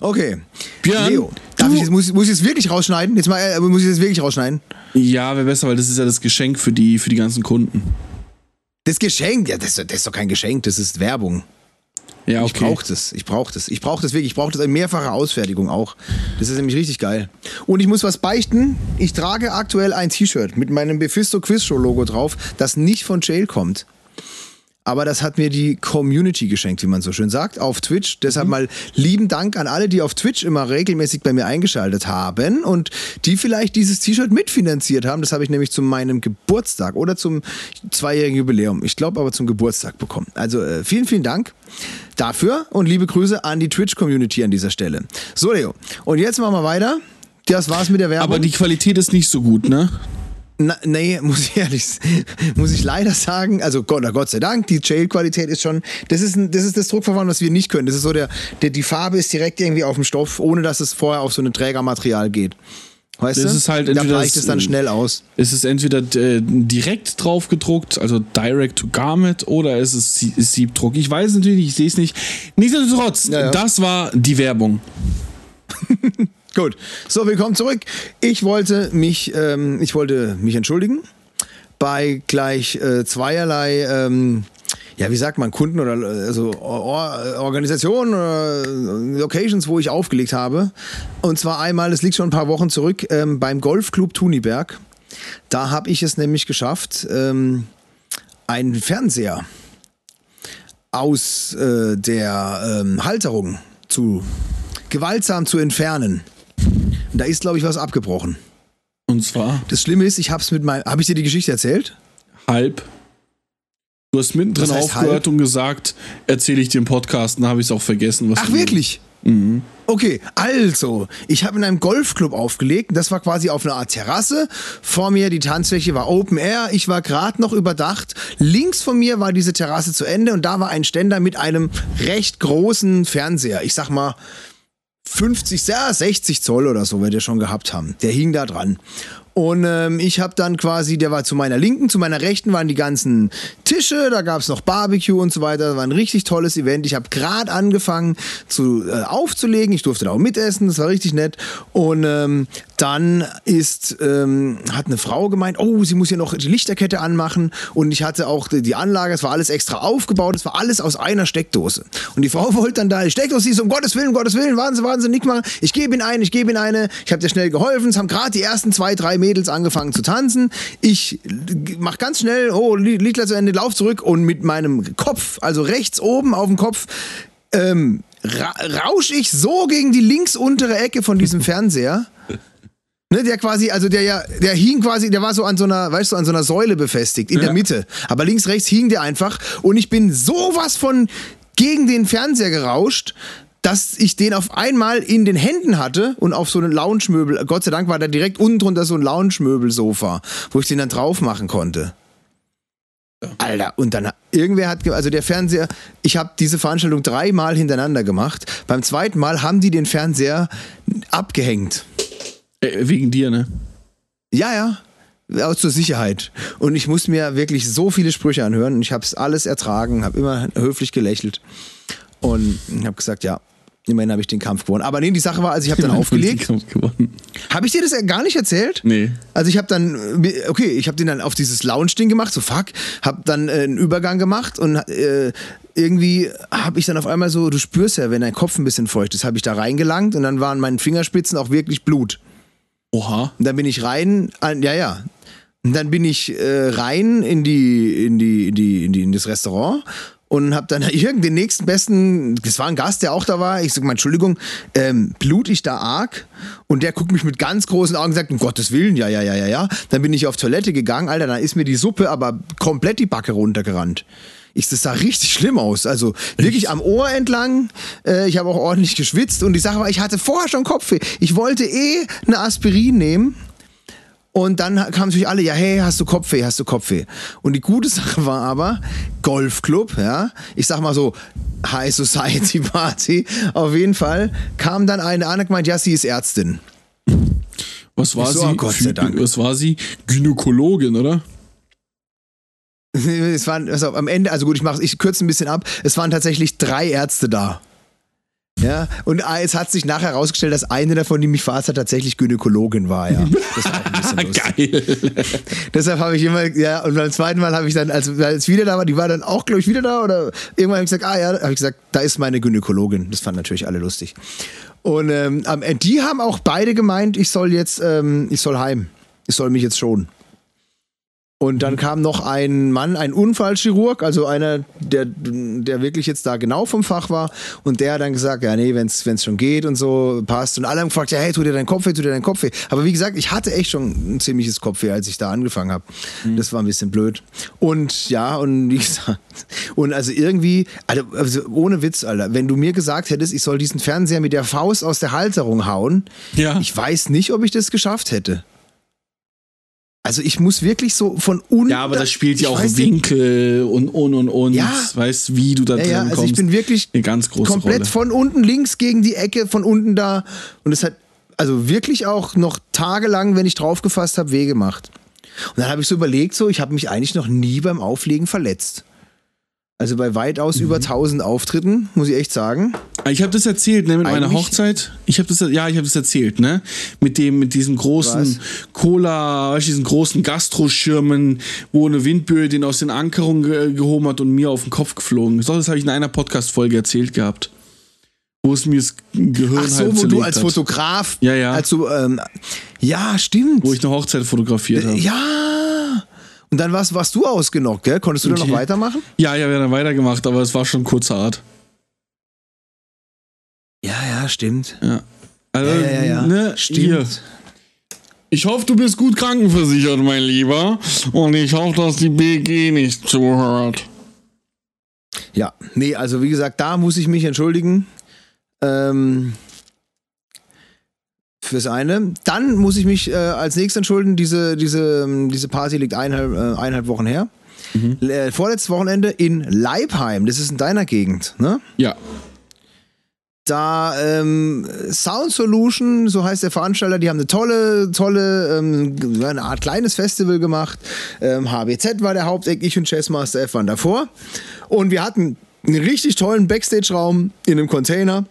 Okay. Björn, Leo, darf ich, jetzt- muss, muss ich es wirklich rausschneiden? Jetzt mal, äh, muss ich es wirklich rausschneiden? Ja, wäre besser, weil das ist ja das Geschenk für die, für die ganzen Kunden. Das Geschenk, ja, das, das ist doch kein Geschenk, das ist Werbung. Ja, okay. Ich brauche das, ich brauche das, ich brauche das wirklich, ich brauche das in mehrfacher Ausfertigung auch. Das ist nämlich richtig geil. Und ich muss was beichten, ich trage aktuell ein T-Shirt mit meinem Bephisto Quiz Show Logo drauf, das nicht von Jail kommt. Aber das hat mir die Community geschenkt, wie man so schön sagt, auf Twitch. Deshalb mal lieben Dank an alle, die auf Twitch immer regelmäßig bei mir eingeschaltet haben und die vielleicht dieses T-Shirt mitfinanziert haben. Das habe ich nämlich zu meinem Geburtstag oder zum zweijährigen Jubiläum. Ich glaube aber zum Geburtstag bekommen. Also äh, vielen, vielen Dank dafür und liebe Grüße an die Twitch-Community an dieser Stelle. So, Leo. Und jetzt machen wir weiter. Das war's mit der Werbung. Aber die Qualität ist nicht so gut, ne? Na, nee, muss ich ehrlich, muss ich leider sagen, also Gott, Gott sei Dank, die Jail-Qualität ist schon, das ist, ein, das ist das Druckverfahren, was wir nicht können. Das ist so der, der, die Farbe ist direkt irgendwie auf dem Stoff, ohne dass es vorher auf so ein Trägermaterial geht. Weißt Das du? ist halt da entweder weicht das- es dann schnell aus. Es ist entweder äh, direkt drauf gedruckt, also direct to garment, oder es ist Sie- ist Siebdruck. Ich weiß natürlich nicht, ich sehe es nicht. Nichtsdestotrotz, Ja, ja. das war die Werbung. Gut, so willkommen zurück. Ich wollte mich, ähm, ich wollte mich entschuldigen bei gleich äh, zweierlei, ähm, ja wie sagt man, Kunden oder äh, also Or Organisationen oder äh, Locations, wo ich aufgelegt habe. Und zwar einmal, das liegt schon ein paar Wochen zurück, ähm, beim Golfclub Thuniberg. Da habe ich es nämlich geschafft, ähm, einen Fernseher aus äh, der ähm, Halterung zu gewaltsam zu entfernen. Da ist, glaube ich, was abgebrochen. Und zwar Das Schlimme ist, ich habe es mit meinem. Habe ich dir die Geschichte erzählt? halb. Du hast mittendrin Was heißt aufgehört halb? und gesagt, erzähle ich dir im Podcast, dann habe ich es auch vergessen. Was Ach, wirklich? Okay, also, ich habe in einem Golfclub aufgelegt. Das war quasi auf einer Art Terrasse. Vor mir die Tanzfläche war Open Air. Ich war gerade noch überdacht. Links von mir war diese Terrasse zu Ende und da war ein Ständer mit einem recht großen Fernseher. Ich sag mal 50, ja, 60 Zoll oder so, wird der schon gehabt haben. Der hing da dran. Und ähm, ich habe dann quasi, der war zu meiner Linken, zu meiner Rechten waren die ganzen Tische, da gab es noch Barbecue und so weiter. Das war ein richtig tolles Event. Ich habe gerade angefangen zu äh, aufzulegen. Ich durfte da auch mitessen, das war richtig nett. Und ähm, dann ist, ähm, hat eine Frau gemeint, oh, sie muss hier noch die Lichterkette anmachen. Und ich hatte auch die, Anlage, es war alles extra aufgebaut, es war alles aus einer Steckdose. Und die Frau wollte dann da die Steckdose, sie so, um Gottes Willen, um Gottes Willen, warten Sie, warten Sie, nicht mal. Ich gebe Ihnen eine, ich gebe Ihnen eine. Ich habe dir schnell geholfen. Es haben gerade die ersten zwei, drei Mädels angefangen zu tanzen. Ich mach ganz schnell, oh, Lied zu Ende, lauf zurück und mit meinem Kopf, also rechts oben auf dem Kopf, ähm, ra rausch ich so gegen die links untere Ecke von diesem Fernseher. Ne, der quasi, also der ja, der hing quasi, der war so an so einer, weißt du, an so einer Säule befestigt, in Ja. der Mitte. Aber links, rechts hing der einfach und ich bin sowas von gegen den Fernseher gerauscht, dass ich den auf einmal in den Händen hatte und auf so einen Lounge-Möbel, Gott sei Dank war da direkt unten drunter so ein Lounge-Möbelsofa, wo ich den dann drauf machen konnte. Alter, und dann irgendwer hat, also der Fernseher, ich habe diese Veranstaltung dreimal hintereinander gemacht. Beim zweiten Mal haben die den Fernseher abgehängt. Äh, wegen dir, ne? Ja, ja. Auch zur Sicherheit. Und ich musste mir wirklich so viele Sprüche anhören und ich habe es alles ertragen, habe immer höflich gelächelt und habe gesagt, ja, immerhin habe ich den Kampf gewonnen. Aber nee, die Sache war, also ich habe dann aufgelegt. Kampf gewonnen. Habe ich dir das gar nicht erzählt? Nee. Also ich habe dann, äh, okay, ich habe den dann auf dieses Lounge-Ding gemacht, so fuck, habe dann äh, einen Übergang gemacht und äh, irgendwie habe ich dann auf einmal so, du spürst ja, wenn dein Kopf ein bisschen feucht ist, habe ich da reingelangt und dann waren meinen Fingerspitzen auch wirklich Blut. Oha. Und dann bin ich rein, an, ja, ja. Und dann bin ich äh, rein in die, in die, in die, in die, in das Restaurant und habe dann irgend den nächsten besten, das war ein Gast, der auch da war. Ich sag mal, Entschuldigung, ähm, blut ich da arg? Und der guckt mich mit ganz großen Augen und sagt, um Gottes Willen, ja, ja, ja, ja, ja. Dann bin ich auf Toilette gegangen, Alter, dann ist mir die Suppe aber komplett die Backe runtergerannt. Ich, das sah richtig schlimm aus. Also wirklich am Ohr entlang. Äh, ich habe auch ordentlich geschwitzt. Und die Sache war, ich hatte vorher schon Kopfweh. Ich wollte eh eine Aspirin nehmen. Und dann kamen natürlich alle, ja, hey, hast du Kopfweh, hast du Kopfweh. Und die gute Sache war aber, Golfclub, ja, ich sag mal so, High Society Party, auf jeden Fall, kam dann eine an und gemeint, ja, sie ist Ärztin. Was war so, sie? oh Gott sei Dank. Was war sie? Gynäkologin, oder? es waren, also am Ende, also gut, ich mache, ich kürze ein bisschen ab. Es waren tatsächlich drei Ärzte da. Ja, und äh, es hat sich nachher herausgestellt, dass eine davon, die mich verarztet hat, tatsächlich Gynäkologin war, ja. Das war ein bisschen. Geil. Deshalb habe ich immer, ja, und beim zweiten Mal habe ich dann, als, als wieder da war, die war dann auch, glaube ich, wieder da oder irgendwann habe ich gesagt, ah ja, habe ich gesagt, da ist meine Gynäkologin. Das fanden natürlich alle lustig. Und ähm, am Ende- die haben auch beide gemeint, ich soll jetzt, ähm, ich soll heim. Ich soll mich jetzt schonen. Und dann kam noch ein Mann, ein Unfallchirurg, also einer, der, der wirklich jetzt da genau vom Fach war. Und der hat dann gesagt, ja, nee, wenn es schon geht und so, passt. Und alle haben gefragt, ja, hey, tut dir dein Kopf weh, tut dir dein Kopf weh. Aber wie gesagt, ich hatte echt schon ein ziemliches Kopfweh, als ich da angefangen habe. Das war ein bisschen blöd. Und ja, und wie gesagt, und also irgendwie, also, also ohne Witz, Alter, wenn du mir gesagt hättest, ich soll diesen Fernseher mit der Faust aus der Halterung hauen, Ja. ich weiß nicht, ob ich das geschafft hätte. Also ich muss wirklich so von unten. Ja, aber das spielt ja auch weiß nicht- Winkel und und und und. Ja. Weißt wie du da Ja, drin ja, also kommst. ich bin wirklich eine ganz große komplett Rolle. von unten links gegen die Ecke, von unten da. Und es hat also wirklich auch noch tagelang, wenn ich draufgefasst habe, weh gemacht. Und dann habe ich so überlegt, so, ich habe mich eigentlich noch nie beim Auflegen verletzt. Also bei weitaus Mhm. über 1000 Auftritten, muss ich echt sagen. Ich habe das erzählt, ne, mit meiner Eigentlich- Hochzeit. Ich habe das, ja, ich habe das erzählt, ne, mit dem, mit diesem großen Was? Cola, weißt diesen großen Gastroschirmen, wo eine Windböe den aus den Ankerungen ge gehoben hat und mir auf den Kopf geflogen ist. Das habe ich in einer Podcast-Folge erzählt gehabt, wo es mir das Gehirn Ach so, halb wo du als hat. Fotograf, Ja, ja. als du, ähm, ja, stimmt. wo ich eine Hochzeit fotografiert habe. ja. Und dann warst, warst du ausgenockt, gell? Konntest du dann noch weitermachen? Ja, ich habe ja dann weitergemacht, aber es war schon kurzerhart. Ja, ja, stimmt. Ja. Also, Ja, ja, ja. Ne, Stimmt. Hier. Ich hoffe, du bist gut krankenversichert, mein Lieber. Und ich hoffe, dass die BG nicht zuhört. Ja, nee, also wie gesagt, da muss ich mich entschuldigen. Ähm, fürs eine. Dann muss ich mich äh, als nächstes entschuldigen. Diese, diese, ähm, diese Party liegt eineinhalb, äh, eineinhalb Wochen her. Äh, vorletztes Wochenende in Leipheim. Das ist in deiner Gegend, ne? Ja. Da ähm, Sound Solution, so heißt der Veranstalter, die haben eine tolle, tolle, ähm, eine Art kleines Festival gemacht. Ähm, HBZ war der Haupteck, ich und Chessmaster F waren davor. Und wir hatten einen richtig tollen Backstage-Raum in einem Container.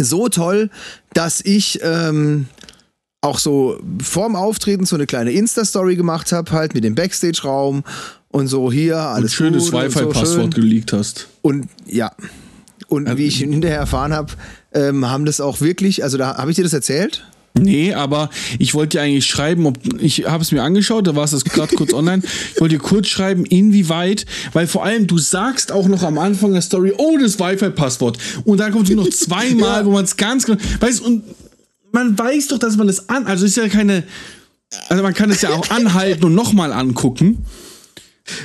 So toll, dass ich ähm, auch so vorm Auftreten so eine kleine Insta-Story gemacht habe, halt mit dem Backstage-Raum und so hier Und alles schönes und so Wi-Fi-Passwort schön. geleakt hast. Und ja. Und wie ich hinterher erfahren habe, ähm, haben das auch wirklich, also da habe ich dir das erzählt? Nee, aber ich wollte dir eigentlich schreiben, ob ich habe es mir angeschaut, da war es das gerade kurz online. Ich wollte dir kurz schreiben, inwieweit, weil vor allem du sagst auch noch am Anfang der Story, oh, das Wi-Fi-Passwort. Und dann kommt es noch zweimal, wo man es ganz genau, weißt und man weiß doch, dass man das an, also ist ja keine, also man kann es ja auch anhalten und nochmal angucken.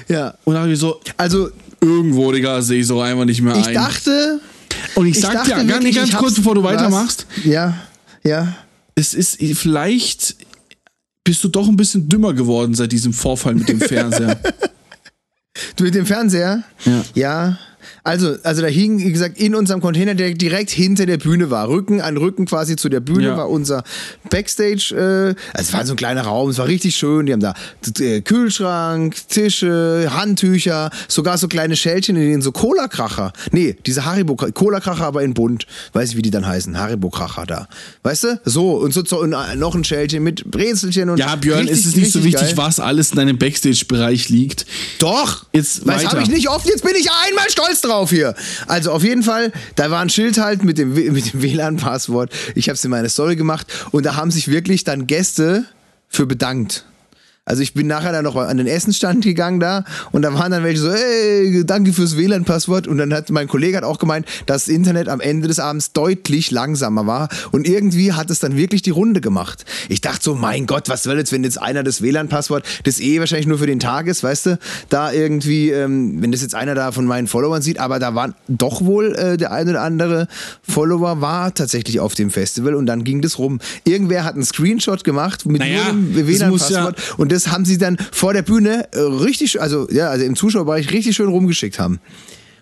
Ja. Und dann habe ich so, Also irgendwo, Digga, sehe ich so einfach nicht mehr ich ein. dachte. und ich, ich sag dachte dir, ganz, wirklich, ganz ich kurz, bevor du weitermachst, Ja, ja. Es ist vielleicht bist du doch ein bisschen dümmer geworden seit diesem Vorfall mit dem Fernseher. Du mit dem Fernseher? Ja. Ja. Also, also da hing, wie gesagt, in unserem Container, der direkt hinter der Bühne war. Rücken an Rücken quasi zu der Bühne Ja. war unser Backstage. Äh, also es war so ein kleiner Raum, es war richtig schön. Die haben da äh, Kühlschrank, Tische, Handtücher, sogar so kleine Schälchen, in denen so Cola-Kracher. Nee, diese Haribo Cola-Kracher, aber in bunt. Weiß ich, wie die dann heißen. Haribo-Kracher da. Weißt du? So, und so, so und äh, noch ein Schälchen mit Brezelchen und. Ja, Björn, richtig, ist es nicht so wichtig, geil. was alles in deinem Backstage-Bereich liegt. Doch! Jetzt weiter. habe ich nicht oft, jetzt bin ich einmal stolz drauf hier. Also auf jeden Fall, da war ein Schild halt mit dem, mit dem WLAN-Passwort. Ich habe es in meine Story gemacht und da haben sich wirklich dann Gäste für bedankt. Also ich bin nachher dann noch an den Essenstand gegangen da und da waren dann welche so, ey, danke fürs WLAN-Passwort. Und dann hat mein Kollege hat auch gemeint, dass das Internet am Ende des Abends deutlich langsamer war. Und irgendwie hat es dann wirklich die Runde gemacht. Ich dachte so, mein Gott, was soll jetzt, wenn jetzt einer das WLAN-Passwort, das eh wahrscheinlich nur für den Tag ist, weißt du, da irgendwie, ähm, wenn das jetzt einer da von meinen Followern sieht, aber da waren doch wohl äh, der eine oder andere Follower war tatsächlich auf dem Festival und dann ging das rum. Irgendwer hat einen Screenshot gemacht mit Naja, nur dem muss ja- WLAN-Passwort und das haben sie dann vor der Bühne äh, richtig, also ja, also im Zuschauerbereich richtig schön rumgeschickt haben.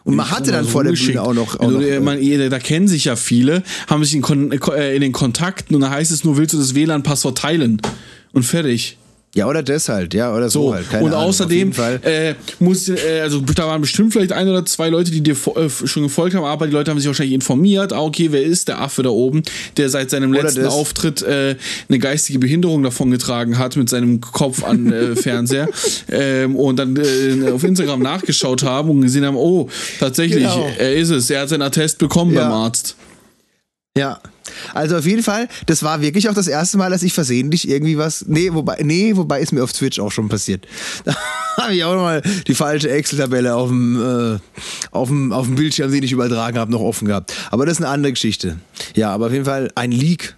Und man hatte dann vor der. Bühne auch noch. Auch Also, noch äh, man, da kennen sich ja viele, haben sich in, äh, in den Kontakten und da heißt es nur, willst du das WLAN-Passwort teilen? Und fertig. Ja, oder das halt, ja, oder so, So, halt. Keine und Ahnung, außerdem äh, muss, äh, also da waren bestimmt vielleicht ein oder zwei Leute, die dir äh, schon gefolgt haben, aber die Leute haben sich wahrscheinlich informiert, ah, okay, wer ist der Affe da oben, der seit seinem Oder letzten das. Auftritt äh, eine geistige Behinderung davongetragen hat mit seinem Kopf an äh, Fernseher ähm, und dann äh, auf Instagram nachgeschaut haben und gesehen haben, oh, tatsächlich, Genau. er ist es, er hat seinen Attest bekommen Ja. beim Arzt. Ja. Also auf jeden Fall, das war wirklich auch das erste Mal, dass ich versehentlich irgendwie was. Nee, wobei, nee, wobei ist mir auf Twitch auch schon passiert. Da habe ich auch mal die falsche Excel-Tabelle auf dem, äh, auf, dem, auf dem Bildschirm, den ich übertragen habe, noch offen gehabt. Aber das ist eine andere Geschichte. Ja, aber auf jeden Fall ein Leak.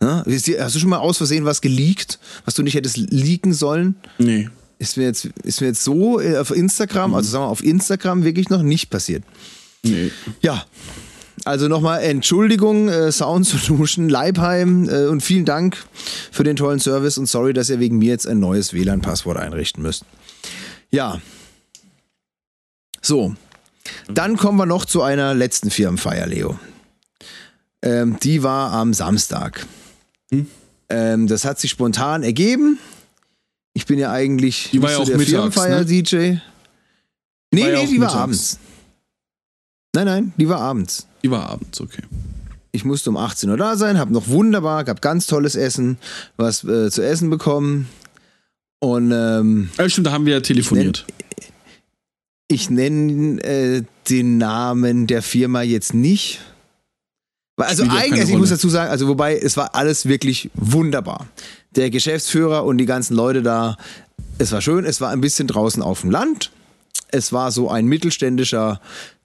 Ne? Hast du schon mal aus Versehen was geleakt, was du nicht hättest leaken sollen? Nee. Ist mir jetzt, ist mir jetzt so äh, auf Instagram, also sagen wir auf Instagram wirklich noch nicht passiert. Nee. Ja. Also nochmal Entschuldigung, äh, Sound Solution Leibheim äh, und vielen Dank für den tollen Service und sorry, dass ihr wegen mir jetzt ein neues WLAN-Passwort einrichten müsst. Ja. So. Dann kommen wir noch zu einer letzten Firmenfeier, Leo. Ähm, die war am Samstag. Ähm, das hat sich spontan ergeben. Ich bin ja eigentlich Die war nicht ja auch der mittags, ne? Firmenfeier-DJ. Nee, nee, die war mittags. abends. Nein, nein, die war abends. Die war abends, okay. Ich musste um 18 Uhr da sein, habe noch wunderbar, gab ganz tolles Essen, was äh, zu essen bekommen. Und ähm, Ja, stimmt, da haben wir ja telefoniert. ich nenne äh, den Namen der Firma jetzt nicht. Also eigentlich, ich muss dazu sagen, also wobei es war alles wirklich wunderbar. Der Geschäftsführer und die ganzen Leute da, es war schön, es war ein bisschen draußen auf dem Land. Es war so ein mittelständischer,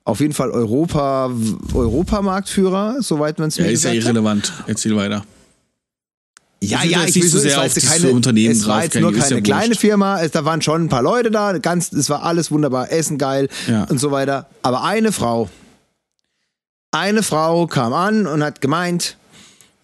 auf jeden Fall Europa, Europamarktführer, soweit man es Ja, mir ist ja gesagt hat. irrelevant. Erzähl weiter. Ja, ja, ich will so sehr auf keine, Unternehmen es war jetzt nur keine ja kleine wurscht. Firma, es, da waren schon ein paar Leute da, ganz, es war alles wunderbar, Essen geil Ja. und so weiter. Aber eine Frau, eine Frau kam an und hat gemeint,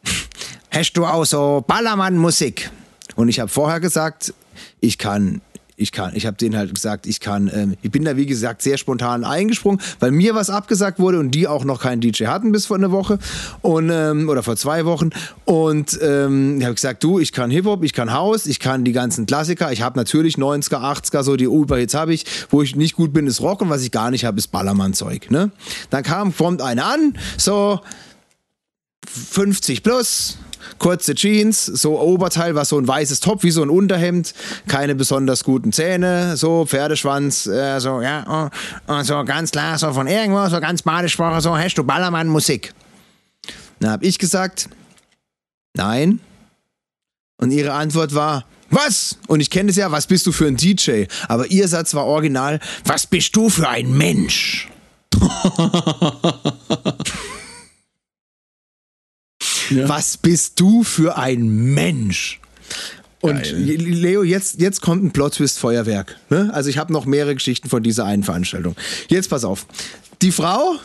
hast du auch so Ballermann-Musik? Und ich habe vorher gesagt, ich kann, ich kann, ich habe denen halt gesagt, ich kann, ähm, ich bin da wie gesagt sehr spontan eingesprungen, weil mir was abgesagt wurde und die auch noch keinen DJ hatten bis vor einer Woche und ähm, oder vor zwei Wochen und ähm, ich habe gesagt, du, ich kann Hip Hop, ich kann House, ich kann die ganzen Klassiker, ich habe natürlich 90er, 80er, so die Überhits habe ich, wo ich nicht gut bin, ist Rock und was ich gar nicht habe, ist Ballermann-Zeug. Ne? Dann kam, kommt einer an, so 50 plus, kurze Jeans, so Oberteil, was so ein weißes Top, wie so ein Unterhemd, keine besonders guten Zähne, so Pferdeschwanz, äh, so, ja, oh, und so ganz klar, so von irgendwo, so ganz badesprochen, so, hast du Ballermann Musik? Dann habe ich gesagt, nein. Und ihre Antwort war, was? Und ich kenne es ja, was bist du für ein DJ? Aber ihr Satz war original, was bist du für ein Mensch? Ja. Was bist du für ein Mensch? Und Geil. Leo, jetzt, jetzt kommt ein Plot-Twist-Feuerwerk. Ne? Also ich habe noch mehrere Geschichten von dieser einen Veranstaltung. Jetzt pass auf. Die Frau,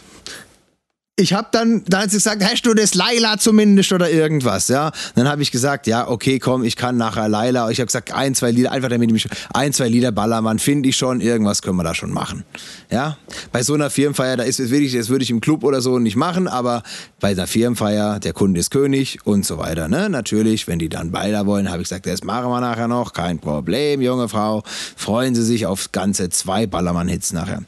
ich habe dann, dann hat sie gesagt, hast du das Laila zumindest oder irgendwas, ja? Dann habe ich gesagt, ja, okay, komm, ich kann nachher Laila. Ich habe gesagt, ein, zwei Lieder, einfach damit ich mich, ein, zwei Lieder Ballermann finde ich schon, irgendwas können wir da schon machen, ja? Bei so einer Firmenfeier, da ist es wirklich, das würde ich im Club oder so nicht machen, aber bei einer Firmenfeier, der Kunde ist König und so weiter, ne? Natürlich, wenn die dann Beiler wollen, habe ich gesagt, das machen wir nachher noch, kein Problem, junge Frau, freuen Sie sich auf ganze zwei Ballermann-Hits nachher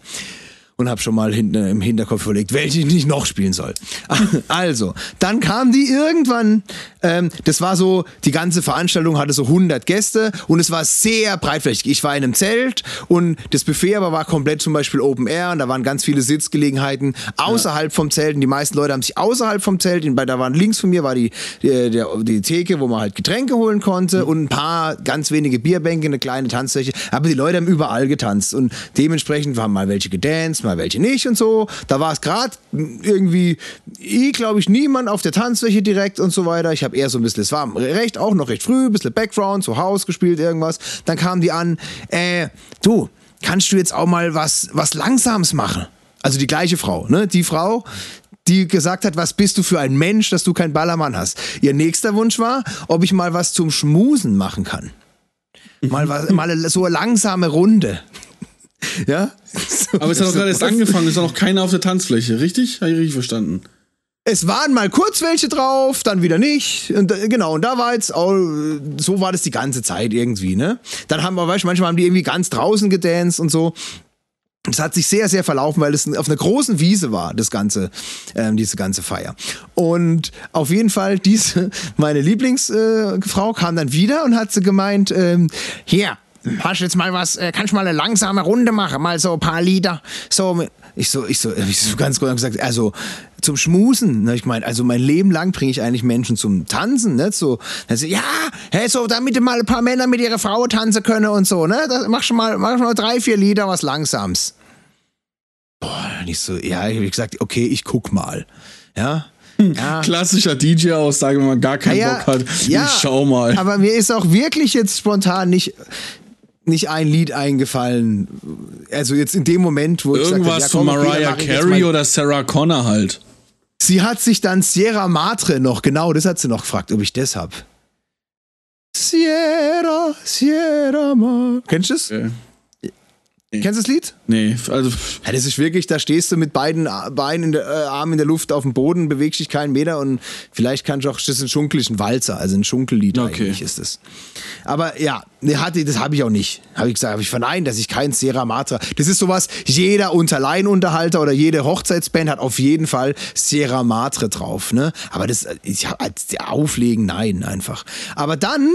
und habe schon mal hinten im Hinterkopf überlegt, welche ich nicht noch spielen soll. Also, dann kam die irgendwann, ähm, das war so, die ganze Veranstaltung hatte so 100 Gäste und es war sehr breitflächig. Ich war in einem Zelt und das Buffet aber war komplett zum Beispiel Open Air und da waren ganz viele Sitzgelegenheiten außerhalb vom Zelt und die meisten Leute haben sich außerhalb vom Zelt, da waren links von mir war die, die, der, die Theke, wo man halt Getränke holen konnte und ein paar ganz wenige Bierbänke, eine kleine Tanzfläche, aber die Leute haben überall getanzt und dementsprechend waren mal welche gedanced, mal welche nicht und so. Da war es gerade irgendwie, ich glaube ich, niemand auf der Tanzfläche direkt und so weiter. Ich habe eher so ein bisschen, es war recht, auch noch recht früh, ein bisschen Background, so Haus gespielt, irgendwas. Dann kamen die an, äh, du, kannst du jetzt auch mal was, was Langsames machen? Also die gleiche Frau, ne? Die Frau, die gesagt hat, was bist du für ein Mensch, dass du kein Ballermann hast. Ihr nächster Wunsch war, ob ich mal was zum Schmusen machen kann. Mal, was, mal so eine langsame Runde. Ja? Aber es hat doch gerade erst angefangen, es ist noch keiner auf der Tanzfläche, richtig? Habe ich richtig verstanden? es waren mal kurz welche drauf, dann wieder nicht. Und äh, genau, und da war jetzt auch, äh, so war das die ganze Zeit irgendwie, ne? Dann haben wir, weißt du, manchmal haben die irgendwie ganz draußen gedanced und so. Es hat sich sehr, sehr verlaufen, weil es auf einer großen Wiese war, das ganze, ähm, diese ganze Feier. Und auf jeden Fall, diese, meine Lieblingsfrau äh, kam dann wieder und hat sie gemeint, ähm, hier, hast du jetzt mal was, äh, kannst du mal eine langsame Runde machen, mal so ein paar Lieder. So, ich so, ich so, ich so ganz kurz gesagt, also zum Schmusen. Ne? Ich meine, also mein Leben lang bringe ich eigentlich Menschen zum Tanzen, ne? So, also, ja, hey, so, damit mal ein paar Männer mit ihrer Frau tanzen können und so, ne? Das, mach schon mal, mach schon mal drei, vier Lieder, was Langsams. Boah, nicht so, ja, ich habe gesagt, okay, ich guck mal. Ja. Ja. Klassischer DJ-Aussage, wenn man gar keinen ja, Bock hat. Ja, ich schau mal. Aber mir ist auch wirklich jetzt spontan nicht, nicht ein Lied eingefallen. Also jetzt in dem Moment, wo Irgendwas ich sagte, ja, komm, von Mariah okay, Carey oder Sarah Connor halt. Sie hat sich dann Sierra Madre noch, genau, das hat sie noch gefragt, ob ich das hab. Sierra, Sierra Madre. Kennst du das? Okay. Nee. Kennst du das Lied? Nee, also. Ja, das ist wirklich, da stehst du mit beiden Beinen in der, äh, Armen in der Luft auf dem Boden, bewegst dich keinen Meter und vielleicht kannst du auch, das ist ein Schunkelisch, ein Walzer, also ein Schunkellied okay. eigentlich ist es. Aber ja, nee, hatte, das habe ich auch nicht. Habe ich gesagt, habe ich verneint, dass ich kein Sierra Matra. Das ist sowas, jeder Unterleinunterhalter oder jede Hochzeitsband hat auf jeden Fall Sierra Matre drauf, ne? Aber das, ich als Auflegen, nein, einfach. Aber dann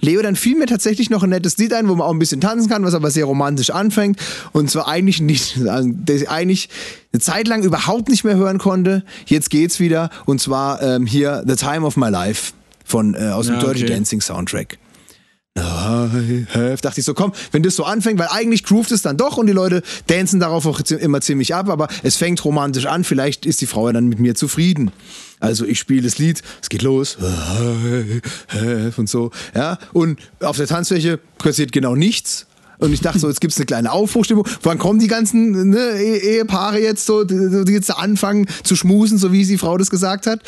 Leo, dann fiel mir tatsächlich noch ein nettes Lied ein, wo man auch ein bisschen tanzen kann, was aber sehr romantisch anfängt. Und zwar eigentlich nicht, also, eigentlich eine Zeit lang überhaupt nicht mehr hören konnte. Jetzt geht's wieder. Und zwar ähm, hier The Time of My Life von, äh, aus dem ja, Dirty okay. Dancing Soundtrack. I have. Dachte ich so, komm, wenn das so anfängt, weil eigentlich groovt es dann doch und die Leute dancen darauf auch immer ziemlich ab, aber es fängt romantisch an, vielleicht ist die Frau ja dann mit mir zufrieden. Also ich spiele das Lied, es geht los und so, ja. Und auf der Tanzfläche passiert genau nichts. Und ich dachte so, jetzt gibt es eine kleine Aufbruchstimmung. Wann kommen die ganzen ne, Ehepaare jetzt so, die, die jetzt anfangen zu schmusen, so wie die Frau das gesagt hat?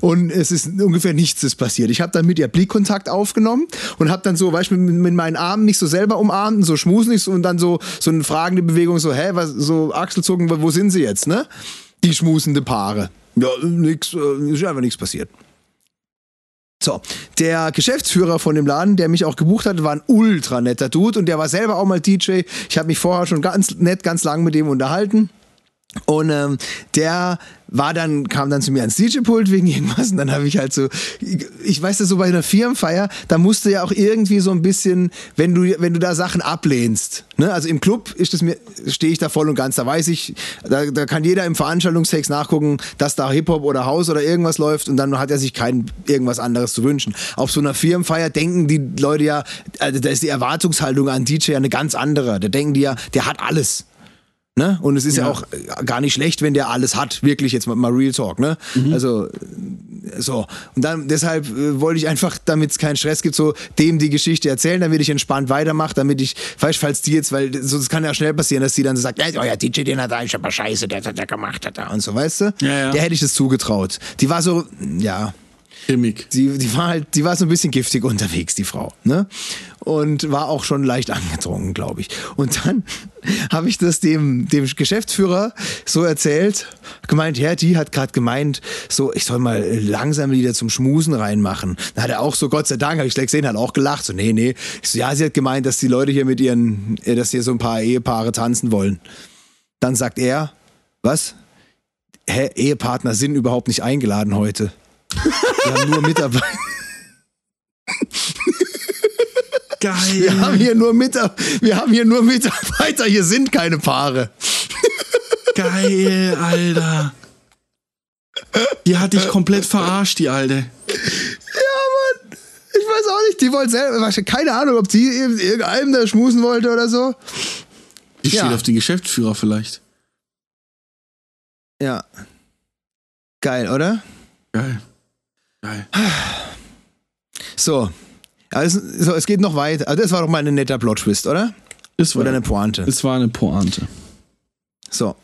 Und es ist ungefähr nichts ist passiert. Ich habe dann mit ihr Blickkontakt aufgenommen und habe dann so, weißt du, mit, mit, meinen Armen nicht so selber umarmt und so schmusen nicht so, und dann so, so eine fragende Bewegung, so, hä, was, so Achselzucken, wo sind sie jetzt, ne? Die schmusende Paare. Ja, nix, äh, ist einfach nichts passiert. So, der Geschäftsführer von dem Laden, der mich auch gebucht hatte, war ein ultra netter Dude und der war selber auch mal DJ. Ich habe mich vorher schon ganz nett, ganz lang mit dem unterhalten. Und ähm, der war dann, kam dann zu mir ans DJ-Pult wegen irgendwas und dann habe ich halt so, ich weiß das so bei einer Firmenfeier, da musst du ja auch irgendwie so ein bisschen, wenn du, wenn du da Sachen ablehnst, ne? also im Club ist das mir, stehe ich da voll und ganz, da weiß ich, da, da kann jeder im Veranstaltungstext nachgucken, dass da Hip-Hop oder Haus oder irgendwas läuft und dann hat er sich kein irgendwas anderes zu wünschen. Auf so einer Firmenfeier denken die Leute ja, also da ist die Erwartungshaltung an DJ eine ganz andere, da denken die ja, der hat alles. Ne? Und es ist ja. ja. auch gar nicht schlecht, wenn der alles hat, wirklich jetzt mal Real Talk. Ne? Mhm. Also so. Und dann deshalb äh, wollte ich einfach, damit es keinen Stress gibt, so dem die Geschichte erzählen, damit ich entspannt weitermache, damit ich, falls, falls die jetzt, weil so, das kann ja schnell passieren, dass die dann so sagt, ja, euer DJ, den hat er, ich aber scheiße, der hat er gemacht, hat er und so, weißt du? Ja, ja. Der hätte ich das zugetraut. Die war so, ja. Chemik. Die, die war halt, die war so ein bisschen giftig unterwegs, die Frau. Ne? Und war auch schon leicht angetrunken, glaube ich. Und dann habe ich das dem, dem Geschäftsführer so erzählt, gemeint, ja, die hat gerade gemeint, so, ich soll mal langsam wieder zum Schmusen reinmachen. Dann hat er auch so, Gott sei Dank, habe ich gleich gesehen, hat auch gelacht. So, nee, nee. Ich so, ja, sie hat gemeint, dass die Leute hier mit ihren, äh, dass hier so ein paar Ehepaare tanzen wollen. Dann sagt er, was? Hä, Ehepartner sind überhaupt nicht eingeladen heute. Wir haben nur Mitarbeiter. Geil. Wir haben hier nur Mitarbeiter. Wir haben hier nur Mitarbeiter. Hier sind keine Paare. Geil, Alter. Die hat dich komplett verarscht, die Alte. Ja, Mann. Ich weiß auch nicht. Die wollte selber. Keine Ahnung, ob die irgendeinem da schmusen wollte oder so. Die steht auf den Geschäftsführer vielleicht. Ja. Geil, oder? Geil. Geil. So. Also, so, es geht noch weiter. Also das war doch mal ein netter Plot-Twist, oder? Es war, oder eine Pointe. Es war eine Pointe. So.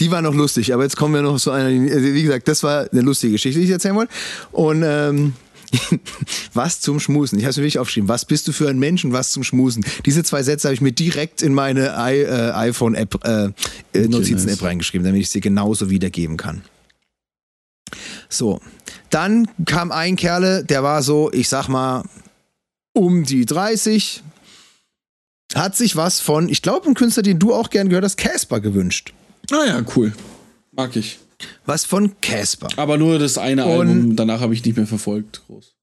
Die war noch lustig, aber jetzt kommen wir noch zu einer, wie gesagt, das war eine lustige Geschichte, die ich erzählen wollte. Und ähm, was zum Schmusen? Ich habe es mir wirklich aufgeschrieben. Was bist du für ein Mensch und was zum Schmusen? Diese zwei Sätze habe ich mir direkt in meine äh, iPhone-App, äh, Notizen-App reingeschrieben, damit ich sie genauso wiedergeben kann. So. Dann kam ein Kerle, der war so, ich sag mal, um die 30. Hat sich was von, ich glaube, ein Künstler, den du auch gern gehört hast, Casper gewünscht. Ah ja, cool. Mag ich. Was von Casper. Aber nur das eine Und- Album, danach habe ich nicht mehr verfolgt. Groß.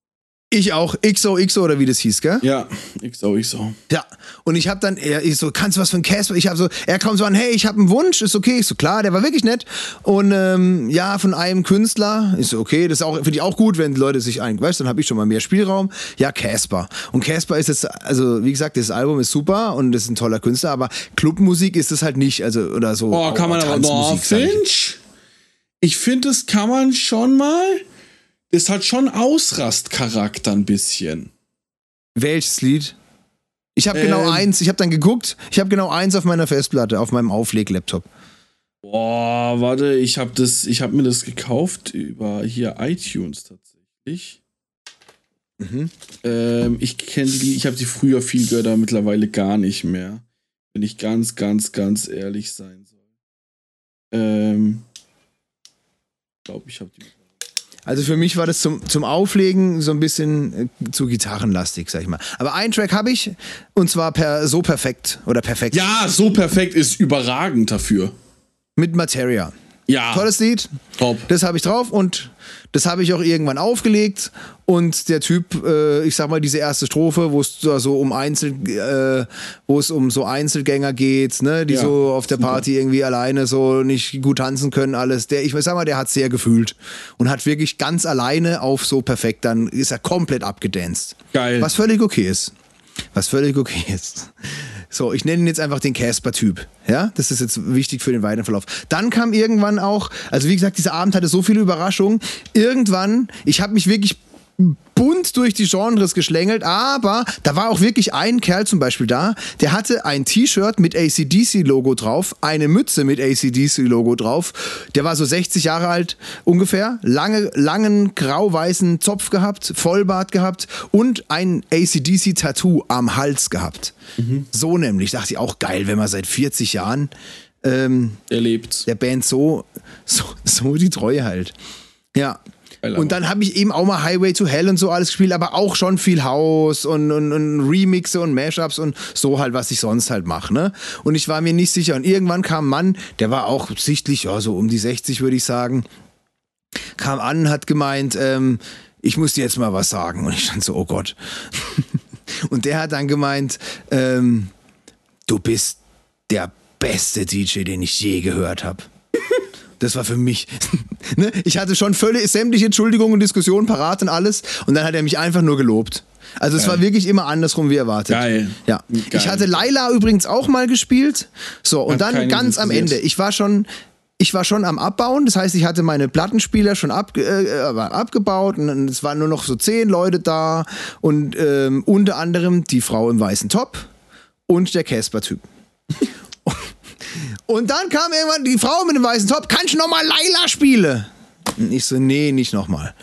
Ich auch. XOXO oder wie das hieß, gell? Ja, XOXO. Ja, und ich habe dann, er ich so, kannst du was von Casper? Ich habe so, er kommt so an, hey, ich habe einen Wunsch, ist okay. Ich so, klar, der war wirklich nett. Und ähm, ja, von einem Künstler, ist so, okay, das ist auch, finde ich auch gut, wenn Leute sich ein, weißt, dann habe ich schon mal mehr Spielraum. Ja, Casper. Und Casper ist jetzt, also wie gesagt, das Album ist super und das ist ein toller Künstler, aber Clubmusik ist es halt nicht, also oder so. Oh, kann man aber noch, Tanzmusik, sag ich. Finch? Ich finde, das kann man schon mal. Das hat schon Ausrastcharakter ein bisschen. Welches Lied? Ich habe genau Ähm. eins, ich habe dann geguckt, ich habe genau eins auf meiner Festplatte, auf meinem Aufleg-Laptop. Boah, warte, ich habe das, ich habe mir das gekauft über hier iTunes tatsächlich. Mhm. Ähm, ich kenne die, ich habe die früher viel gehört, aber mittlerweile gar nicht mehr. Wenn ich ganz, ganz, ganz ehrlich sein soll. Ähm, glaube ich habe die. Also für mich war das zum, zum Auflegen so ein bisschen äh, zu gitarrenlastig, sag ich mal. Aber einen Track habe ich und zwar per so perfekt oder perfekt Ja, so perfekt ist überragend dafür. mit Materia. Ja, Tolles Lied, top. das habe ich drauf und das habe ich auch irgendwann aufgelegt und der Typ, äh, ich sag mal diese erste Strophe, wo es da so um Einzel, äh, wo es um so Einzelgänger geht, ne, die Ja, so auf der Party irgendwie alleine so nicht gut tanzen können, alles. Der, ich sag mal, der hat sehr gefühlt und hat wirklich ganz alleine auf so perfekt, dann ist er komplett abgedanced. Geil. Was völlig okay ist. Was völlig okay ist. So, ich nenne ihn jetzt einfach den Casper-Typ. Ja, das ist jetzt wichtig für den weiteren Verlauf. Dann kam irgendwann auch, also wie gesagt, dieser Abend hatte so viele Überraschungen. Irgendwann, ich habe mich wirklich bunt durch die Genres geschlängelt, aber da war auch wirklich ein Kerl zum Beispiel da, der hatte ein T-Shirt mit ACDC-Logo drauf, eine Mütze mit ACDC-Logo drauf. Der war so 60 Jahre alt ungefähr, lange, langen grau-weißen Zopf gehabt, Vollbart gehabt und ein ACDC-Tattoo am Hals gehabt. So nämlich, dachte ich auch geil, wenn man seit 40 Jahren ähm, Er lebt. der Band so, so, so die Treue halt. Ja. Und dann habe ich eben auch mal Highway to Hell und so alles gespielt, aber auch schon viel House und, und, und Remixe und Mashups und so halt, was ich sonst halt mache. Ne? Und ich war mir nicht sicher. Und irgendwann kam ein Mann, der war auch sichtlich, ja, so um die 60 würde ich sagen, kam an, hat gemeint, ähm, ich muss dir jetzt mal was sagen. Und ich stand so, oh Gott. und der hat dann gemeint, ähm, du bist der beste DJ, den ich je gehört habe. Das war für mich. ne? Ich hatte schon völlig sämtliche Entschuldigungen und Diskussionen parat und alles. Und dann hat er mich einfach nur gelobt. Also es war wirklich immer andersrum wie erwartet. Geil. Ja. Geil. Ich hatte Laila übrigens auch mal gespielt. So, und Hat dann ganz am. Ende. Ich war schon. Ich war schon am Abbauen, das heißt, ich hatte meine Plattenspieler schon ab, äh, abgebaut und es waren nur noch so zehn Leute da und ähm, unter anderem die Frau im weißen Top und der Casper-Typ. Und dann kam irgendwann die Frau mit dem weißen Top, kannst du nochmal Laila spielen? Und ich so, nee, nicht nochmal.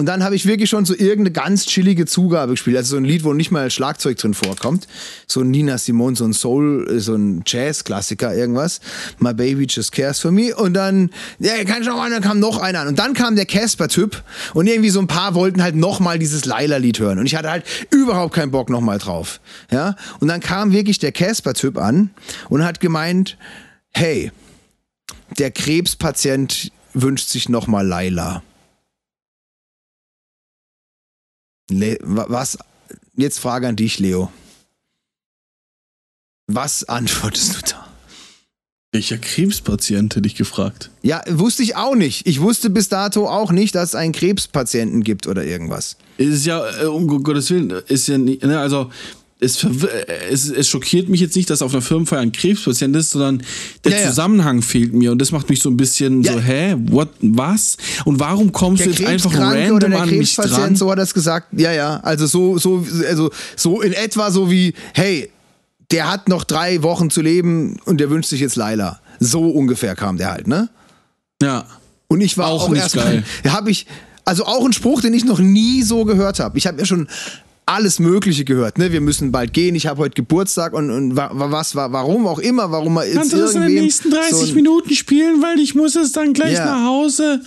Und dann habe ich wirklich schon so irgendeine ganz chillige Zugabe gespielt. Also so ein Lied, wo nicht mal Schlagzeug drin vorkommt. So ein Nina Simone, so ein Soul, äh, so ein Jazz-Klassiker, irgendwas. My Baby Just Cares for Me. Und dann, ja, kann ich noch mal, dann kam noch einer an. Und dann kam der Casper-Typ. Und irgendwie so ein paar wollten halt nochmal dieses Laila-Lied hören. Und ich hatte halt überhaupt keinen Bock nochmal drauf. Ja. Und dann kam wirklich der Casper-Typ an und hat gemeint, hey, der Krebspatient wünscht sich nochmal Laila. Le wa- was? Jetzt Frage an dich, Leo. Was antwortest du da? Welcher Krebspatient hätte ich gefragt? Ja, wusste ich auch nicht. Ich wusste bis dato auch nicht, dass es einen Krebspatienten gibt oder irgendwas. Ist ja, äh, um Gottes Willen, ist ja nicht, ne, also es, äh, es, es schockiert mich jetzt nicht, dass auf einer Firmenfeier ein Krebspatient ist, sondern der Ja, ja. Zusammenhang fehlt mir und das macht mich so ein bisschen Ja. so, hä, what, was? Und warum kommst du jetzt einfach Krebskranke oder random der an mich dran? Krebspatient, so hat er es gesagt. Ja, ja. Also so, so, also so in etwa so wie, hey, der hat noch drei Wochen zu leben und der wünscht sich jetzt Laila. So ungefähr kam der halt, ne? Ja. Und ich war Auch auch, nicht erstmal, geil. habe ich, also auch ein Spruch, den ich noch nie so gehört habe. Ich habe ja schon alles Mögliche gehört, ne? Wir müssen bald gehen, ich habe heute Geburtstag und, und wa- wa- was, wa- warum auch immer, warum man jetzt Kannst du das in den nächsten 30 so Minuten spielen, weil ich muss es dann gleich Ja. nach Hause.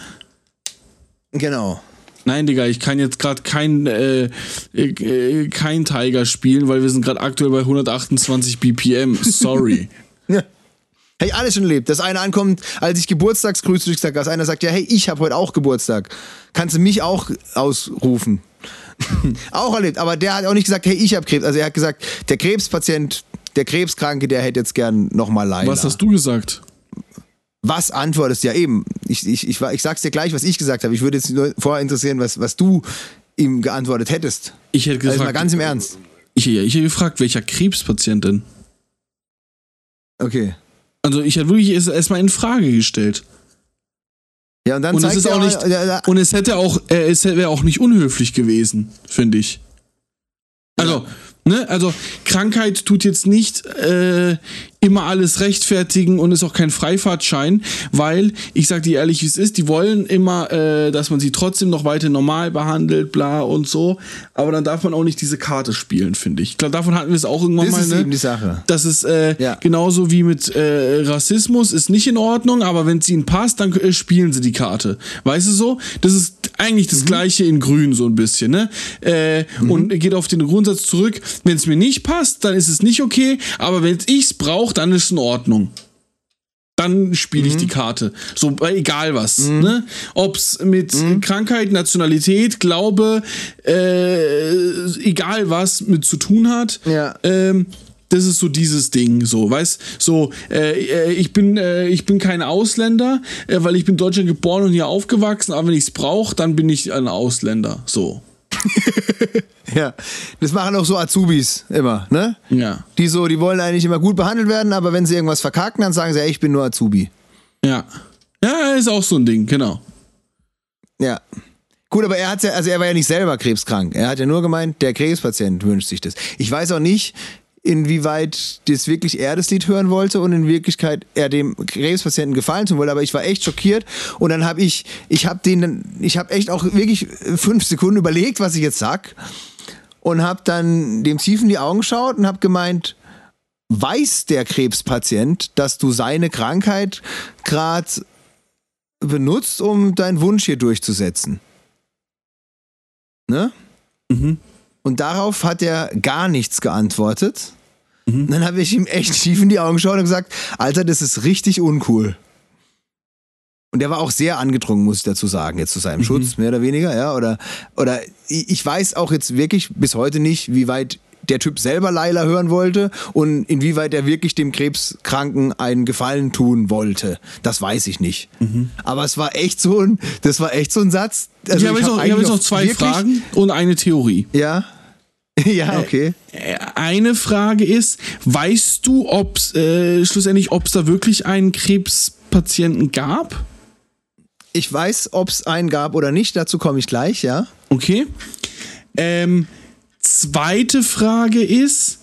Genau. Nein, Digga, ich kann jetzt gerade kein, äh, äh, kein Tiger spielen, weil wir sind gerade aktuell bei 128 BPM. Sorry. Hey, alles schon erlebt. Dass einer ankommt, als ich Geburtstagsgrüße gesagt dass einer sagt, ja, hey, ich habe heute auch Geburtstag. Kannst du mich auch ausrufen? auch erlebt. Aber der hat auch nicht gesagt, hey, ich habe Krebs. Also er hat gesagt, der Krebspatient, der Krebskranke, der hätte jetzt gern nochmal Leila. Was hast du gesagt? Was antwortest du? Ja, eben. Ich, ich, ich, ich sag's dir gleich, was ich gesagt habe. Ich würde jetzt nur vorher interessieren, was, was du ihm geantwortet hättest. Ich hätte gesagt. Also mal ganz im Ernst. Ich, ich hätte gefragt, welcher Krebspatient denn? Okay. Also ich hätte wirklich erstmal in Frage gestellt. Ja, und dann Und es ist er auch nicht. Und es hätte auch, äh, es wäre auch nicht unhöflich gewesen, finde ich. Also, ne, also Krankheit tut jetzt nicht äh, immer alles rechtfertigen und ist auch kein Freifahrtschein, weil ich sag dir ehrlich, wie es ist, die wollen immer, äh, dass man sie trotzdem noch weiter normal behandelt, bla und so, aber dann darf man auch nicht diese Karte spielen, finde ich. Ich glaube, davon hatten wir es auch irgendwann Das mal, ist ne? eben die Sache. Das ist äh, Ja. genauso wie mit äh, Rassismus, ist nicht in Ordnung, aber wenn es ihnen passt, dann äh, spielen sie die Karte. Weißt du so? Das ist eigentlich Mhm. das gleiche in Grün so ein bisschen, ne? Äh, Und geht auf den Grundsatz zurück, wenn es mir nicht passt, dann ist es nicht okay, aber wenn ich's brauche, dann ist es in Ordnung. Dann spiele Mhm. ich die Karte. So, egal was. Ne? Ob es mit Mhm. Krankheit, Nationalität, Glaube, äh, egal was mit zu tun hat. Ja. Ähm, das ist so dieses Ding, so, weißt so, äh, äh, ich bin, äh, ich bin kein Ausländer, äh, weil ich bin in Deutschland geboren und hier aufgewachsen, aber wenn ich es brauche, dann bin ich ein Ausländer, so. Ja, das machen auch so Azubis immer, ne? Ja. Die so, die wollen eigentlich immer gut behandelt werden, aber wenn sie irgendwas verkacken, dann sagen sie, ey, ich bin nur Azubi. Ja. Ja, ist auch so ein Ding, genau. Ja. Gut, aber er hat ja, also er war ja nicht selber krebskrank. Er hat ja nur gemeint, der Krebspatient wünscht sich das. Ich weiß auch nicht, inwieweit das wirklich er das Lied hören wollte und in Wirklichkeit er dem Krebspatienten gefallen tun wollte, aber ich war echt schockiert und dann habe ich, ich habe den, ich habe echt auch wirklich fünf Sekunden überlegt, was ich jetzt sag und habe dann dem tief in die Augen geschaut und habe gemeint, weiß der Krebspatient, dass du seine Krankheit gerade benutzt, um deinen Wunsch hier durchzusetzen? Ne? Mhm. Und darauf hat er gar nichts geantwortet. Und dann habe ich ihm echt tief in die Augen geschaut und gesagt, Alter, das ist richtig uncool. Und der war auch sehr angedrungen, muss ich dazu sagen, jetzt zu seinem Schutz, mehr oder weniger, ja. Oder, oder ich weiß auch jetzt wirklich bis heute nicht, wie weit der Typ selber Laila hören wollte und inwieweit er wirklich dem Krebskranken einen Gefallen tun wollte. Das weiß ich nicht. Aber es war echt so ein, das war echt so ein Satz. Also ich habe jetzt, hab noch, ich hab jetzt noch zwei Fragen und eine Theorie. Ja. Ja, okay. Äh, Eine Frage ist, weißt du, ob es äh, schlussendlich, ob es da wirklich einen Krebspatienten gab? Ich weiß, ob es einen gab oder nicht, dazu komme ich gleich, ja. Okay. Ähm, zweite Frage ist,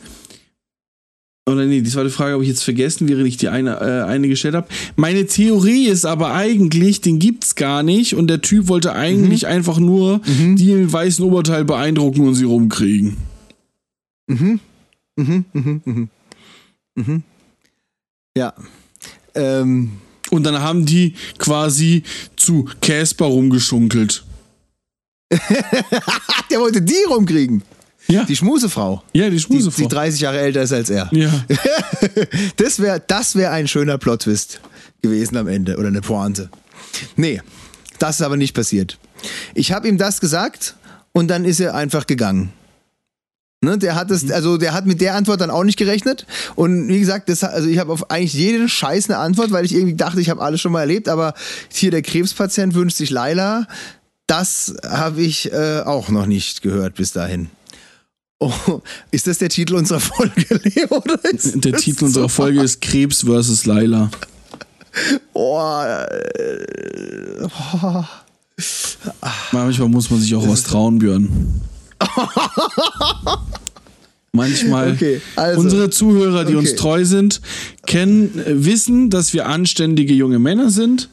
oder nee, die zweite Frage habe ich jetzt vergessen, während ich die eine, äh, eine gestellt habe. Meine Theorie ist aber eigentlich, den gibt's gar nicht und der Typ wollte eigentlich einfach nur die im weißen Oberteil beeindrucken und sie rumkriegen. Ja. Ähm, Und dann haben die quasi zu Casper rumgeschunkelt. der wollte die rumkriegen. Ja, Die Schmusefrau. ja die Die, Schmusefrau. die 30 Jahre älter ist als er. ja. Das wäre das wär ein schöner Plot-Twist gewesen am Ende oder eine Pointe. Nee, das ist aber nicht passiert. Ich habe ihm das gesagt und dann ist er einfach gegangen. Ne, der hat es, also der hat mit der Antwort dann auch nicht gerechnet. Und wie gesagt, das, also ich habe auf eigentlich jeden Scheiß eine Antwort, weil ich irgendwie dachte, ich habe alles schon mal erlebt, aber hier der Krebspatient wünscht sich Laila. Das habe ich äh, auch noch nicht gehört bis dahin. Oh, ist das der Titel unserer Folge, Leo? Oder ist Der Titel unserer Folge ist Krebs versus Laila. Oh, äh, Manchmal muss man sich auch was trauen, Björn. Manchmal. Okay, also. Unsere Zuhörer, die uns Okay. treu sind, kennen, äh, wissen, dass wir anständige junge Männer sind,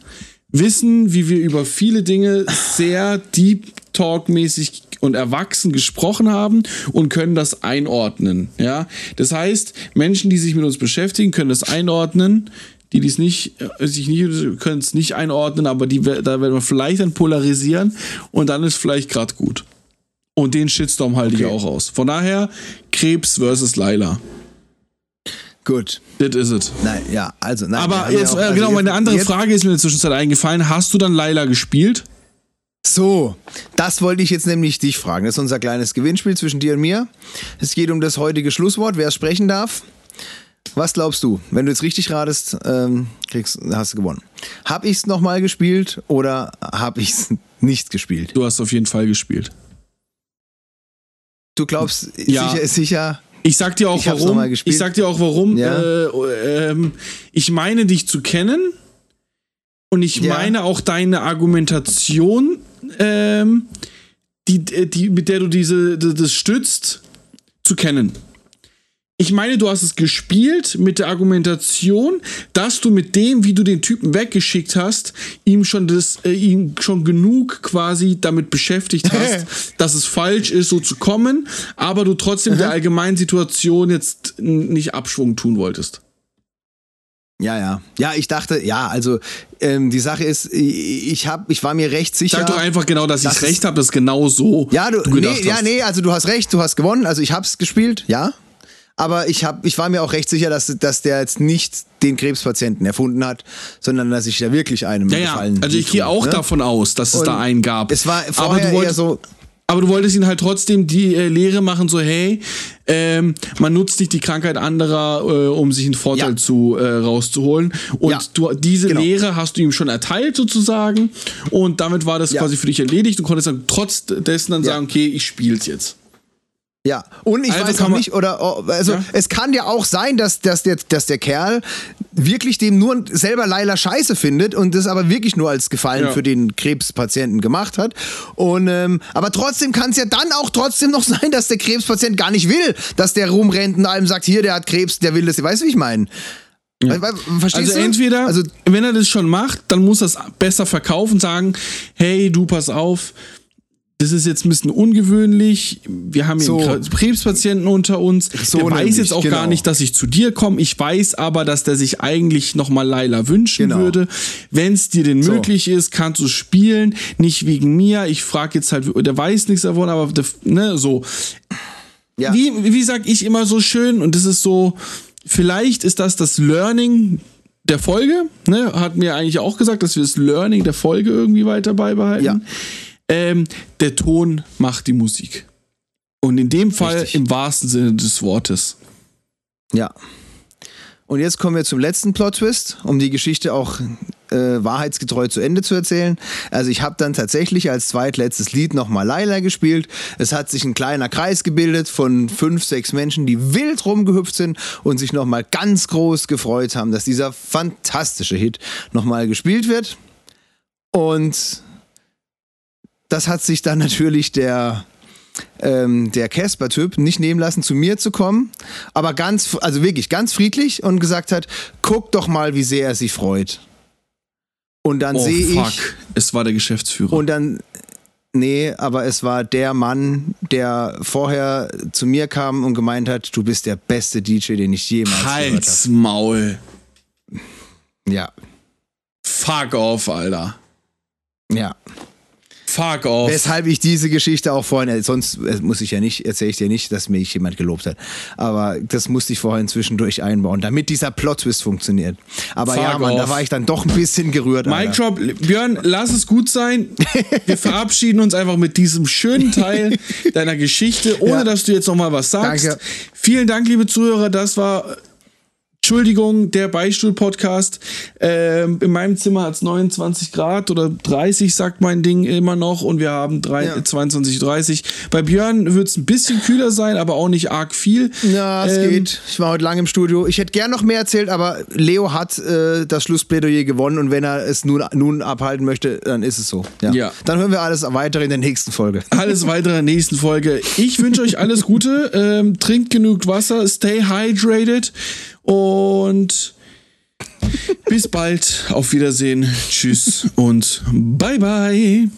wissen, wie wir über viele Dinge sehr deep talk-mäßig und erwachsen gesprochen haben und können das einordnen. Ja, das heißt, Menschen, die sich mit uns beschäftigen, können das einordnen. Die dies nicht, äh, sich nicht, können es nicht einordnen, aber die, da werden wir vielleicht dann polarisieren und dann ist vielleicht gerade gut. Und den Shitstorm halte okay. ich auch aus. Von daher, Krebs versus Laila. Gut. Das ist es. Nein, ja, also nein. Aber jetzt, auch, äh, also genau, meine andere Frage ist mir in der Zwischenzeit eingefallen. Hast du dann Laila gespielt? So, das wollte ich jetzt nämlich dich fragen. Das ist unser kleines Gewinnspiel zwischen dir und mir. Es geht um das heutige Schlusswort, wer es sprechen darf. Was glaubst du? Wenn du jetzt richtig ratest, ähm, kriegst, hast du gewonnen. Hab ich es nochmal gespielt oder hab ich es nicht gespielt? Du hast auf jeden Fall gespielt. Du glaubst, ja. sicher ist sicher. Ich sag dir auch ich warum. Ich sag dir auch warum. Ja. Äh, äh, ich meine dich zu kennen und ich ja. meine auch deine Argumentation, ähm, die, die, mit der du diese, das stützt, zu kennen. Ich meine, du hast es gespielt mit der Argumentation, dass du mit dem, wie du den Typen weggeschickt hast, ihm schon das, äh, ihm schon genug quasi damit beschäftigt hast, dass es falsch ist, so zu kommen, aber du trotzdem der allgemeinen Situation jetzt nicht Abschwung tun wolltest. Ja, ja. Ja, ich dachte, ja, also ähm, die Sache ist, ich hab, ich war mir recht sicher. Sag doch einfach genau, dass ich recht habe, dass genau so. Ja, du, du nee, hast. ja, nee, also du hast recht, du hast gewonnen, also ich hab's gespielt, ja. Aber ich hab, ich war mir auch recht sicher, dass, dass der jetzt nicht den Krebspatienten erfunden hat, sondern dass ich da wirklich einem ja, gefallen. Ja, also ich gehe auch ne? davon aus, dass es Und da einen gab. Es war vorher Aber du eher so aber du wolltest ihn halt trotzdem die äh, Lehre machen, so hey, ähm, man nutzt nicht die Krankheit anderer, äh, um sich einen Vorteil ja. zu äh, rauszuholen. Und ja. du, diese genau. Lehre hast du ihm schon erteilt sozusagen. Und damit war das ja. quasi für dich erledigt. Du konntest dann trotz dessen dann sagen, okay, ich spiel's jetzt. Ja, und ich also weiß auch nicht, oder oh, also ja? es kann ja auch sein, dass, dass, der, dass der Kerl wirklich dem nur selber Leila scheiße findet und das aber wirklich nur als Gefallen ja. für den Krebspatienten gemacht hat. Und ähm, aber trotzdem kann es ja dann auch trotzdem noch sein, dass der Krebspatient gar nicht will, dass der rumrennt und einem sagt, hier, der hat Krebs, der will das. Weißt du, wie ich meine? Ja. Verstehst also du? entweder, also, wenn er das schon macht, dann muss er es besser verkaufen, sagen, hey, du pass auf, das ist jetzt ein bisschen ungewöhnlich. Wir haben hier so. einen Krebspatienten unter uns. So der weiß jetzt auch genau. gar nicht, dass ich zu dir komme. Ich weiß aber, dass der sich eigentlich nochmal Laila wünschen genau. würde. Wenn es dir denn so. möglich ist, kannst du spielen. Nicht wegen mir. Ich frage jetzt halt, der weiß nichts davon, aber der, ne, so. Ja. Wie, wie sag ich immer so schön, und das ist so, vielleicht ist das das Learning der Folge, ne? Hat mir eigentlich auch gesagt, dass wir das Learning der Folge irgendwie weiter beibehalten. Ja ähm, der Ton macht die Musik. Und in dem Fall Richtig. im wahrsten Sinne des Wortes. Ja. Und jetzt kommen wir zum letzten Plot-Twist, um die Geschichte auch äh, wahrheitsgetreu zu Ende zu erzählen. Also ich habe dann tatsächlich als zweitletztes Lied nochmal Laila gespielt. Es hat sich ein kleiner Kreis gebildet von fünf, sechs Menschen, die wild rumgehüpft sind und sich nochmal ganz groß gefreut haben, dass dieser fantastische Hit nochmal gespielt wird. Und das hat sich dann natürlich der ähm, der Casper-Typ nicht nehmen lassen, zu mir zu kommen, aber ganz, also wirklich ganz friedlich und gesagt hat, guck doch mal, wie sehr er sich freut. Und dann oh, sehe ich. Es war der Geschäftsführer. Und dann, nee, aber es war der Mann, der vorher zu mir kam und gemeint hat, du bist der beste DJ, den ich jemals Halt's gehört habe. Maul. Ja. Fuck off, Alter. Ja. Fuck off. Weshalb ich diese Geschichte auch vorhin, sonst äh, muss ich ja nicht, erzähle ich dir nicht, dass mich jemand gelobt hat. Aber das musste ich vorhin zwischendurch einbauen, damit dieser Plot-Twist funktioniert. Aber Fuck ja, Mann, off. da war ich dann doch ein bisschen gerührt. Mic Drop, Björn, lass es gut sein. Wir verabschieden uns einfach mit diesem schönen Teil deiner Geschichte, ohne ja. dass du jetzt nochmal was sagst. Danke. Vielen Dank, liebe Zuhörer. Das war Entschuldigung, der Beistuhl-Podcast. Ähm, in meinem Zimmer hat es 29 Grad oder 30, sagt mein Ding immer noch. Und wir haben drei, ja. 22, 30. Bei Björn wird es ein bisschen kühler sein, aber auch nicht arg viel. Ja, es ähm, geht. Ich war heute lange im Studio. Ich hätte gern noch mehr erzählt, aber Leo hat äh, das Schlussplädoyer gewonnen. Und wenn er es nun, nun abhalten möchte, dann ist es so. Ja. ja. Dann hören wir alles weitere in der nächsten Folge. Alles weitere in der nächsten Folge. Ich wünsche euch alles Gute. Ähm, trinkt genug Wasser. Stay hydrated. Und bis bald. Auf Wiedersehen. Tschüss und bye bye.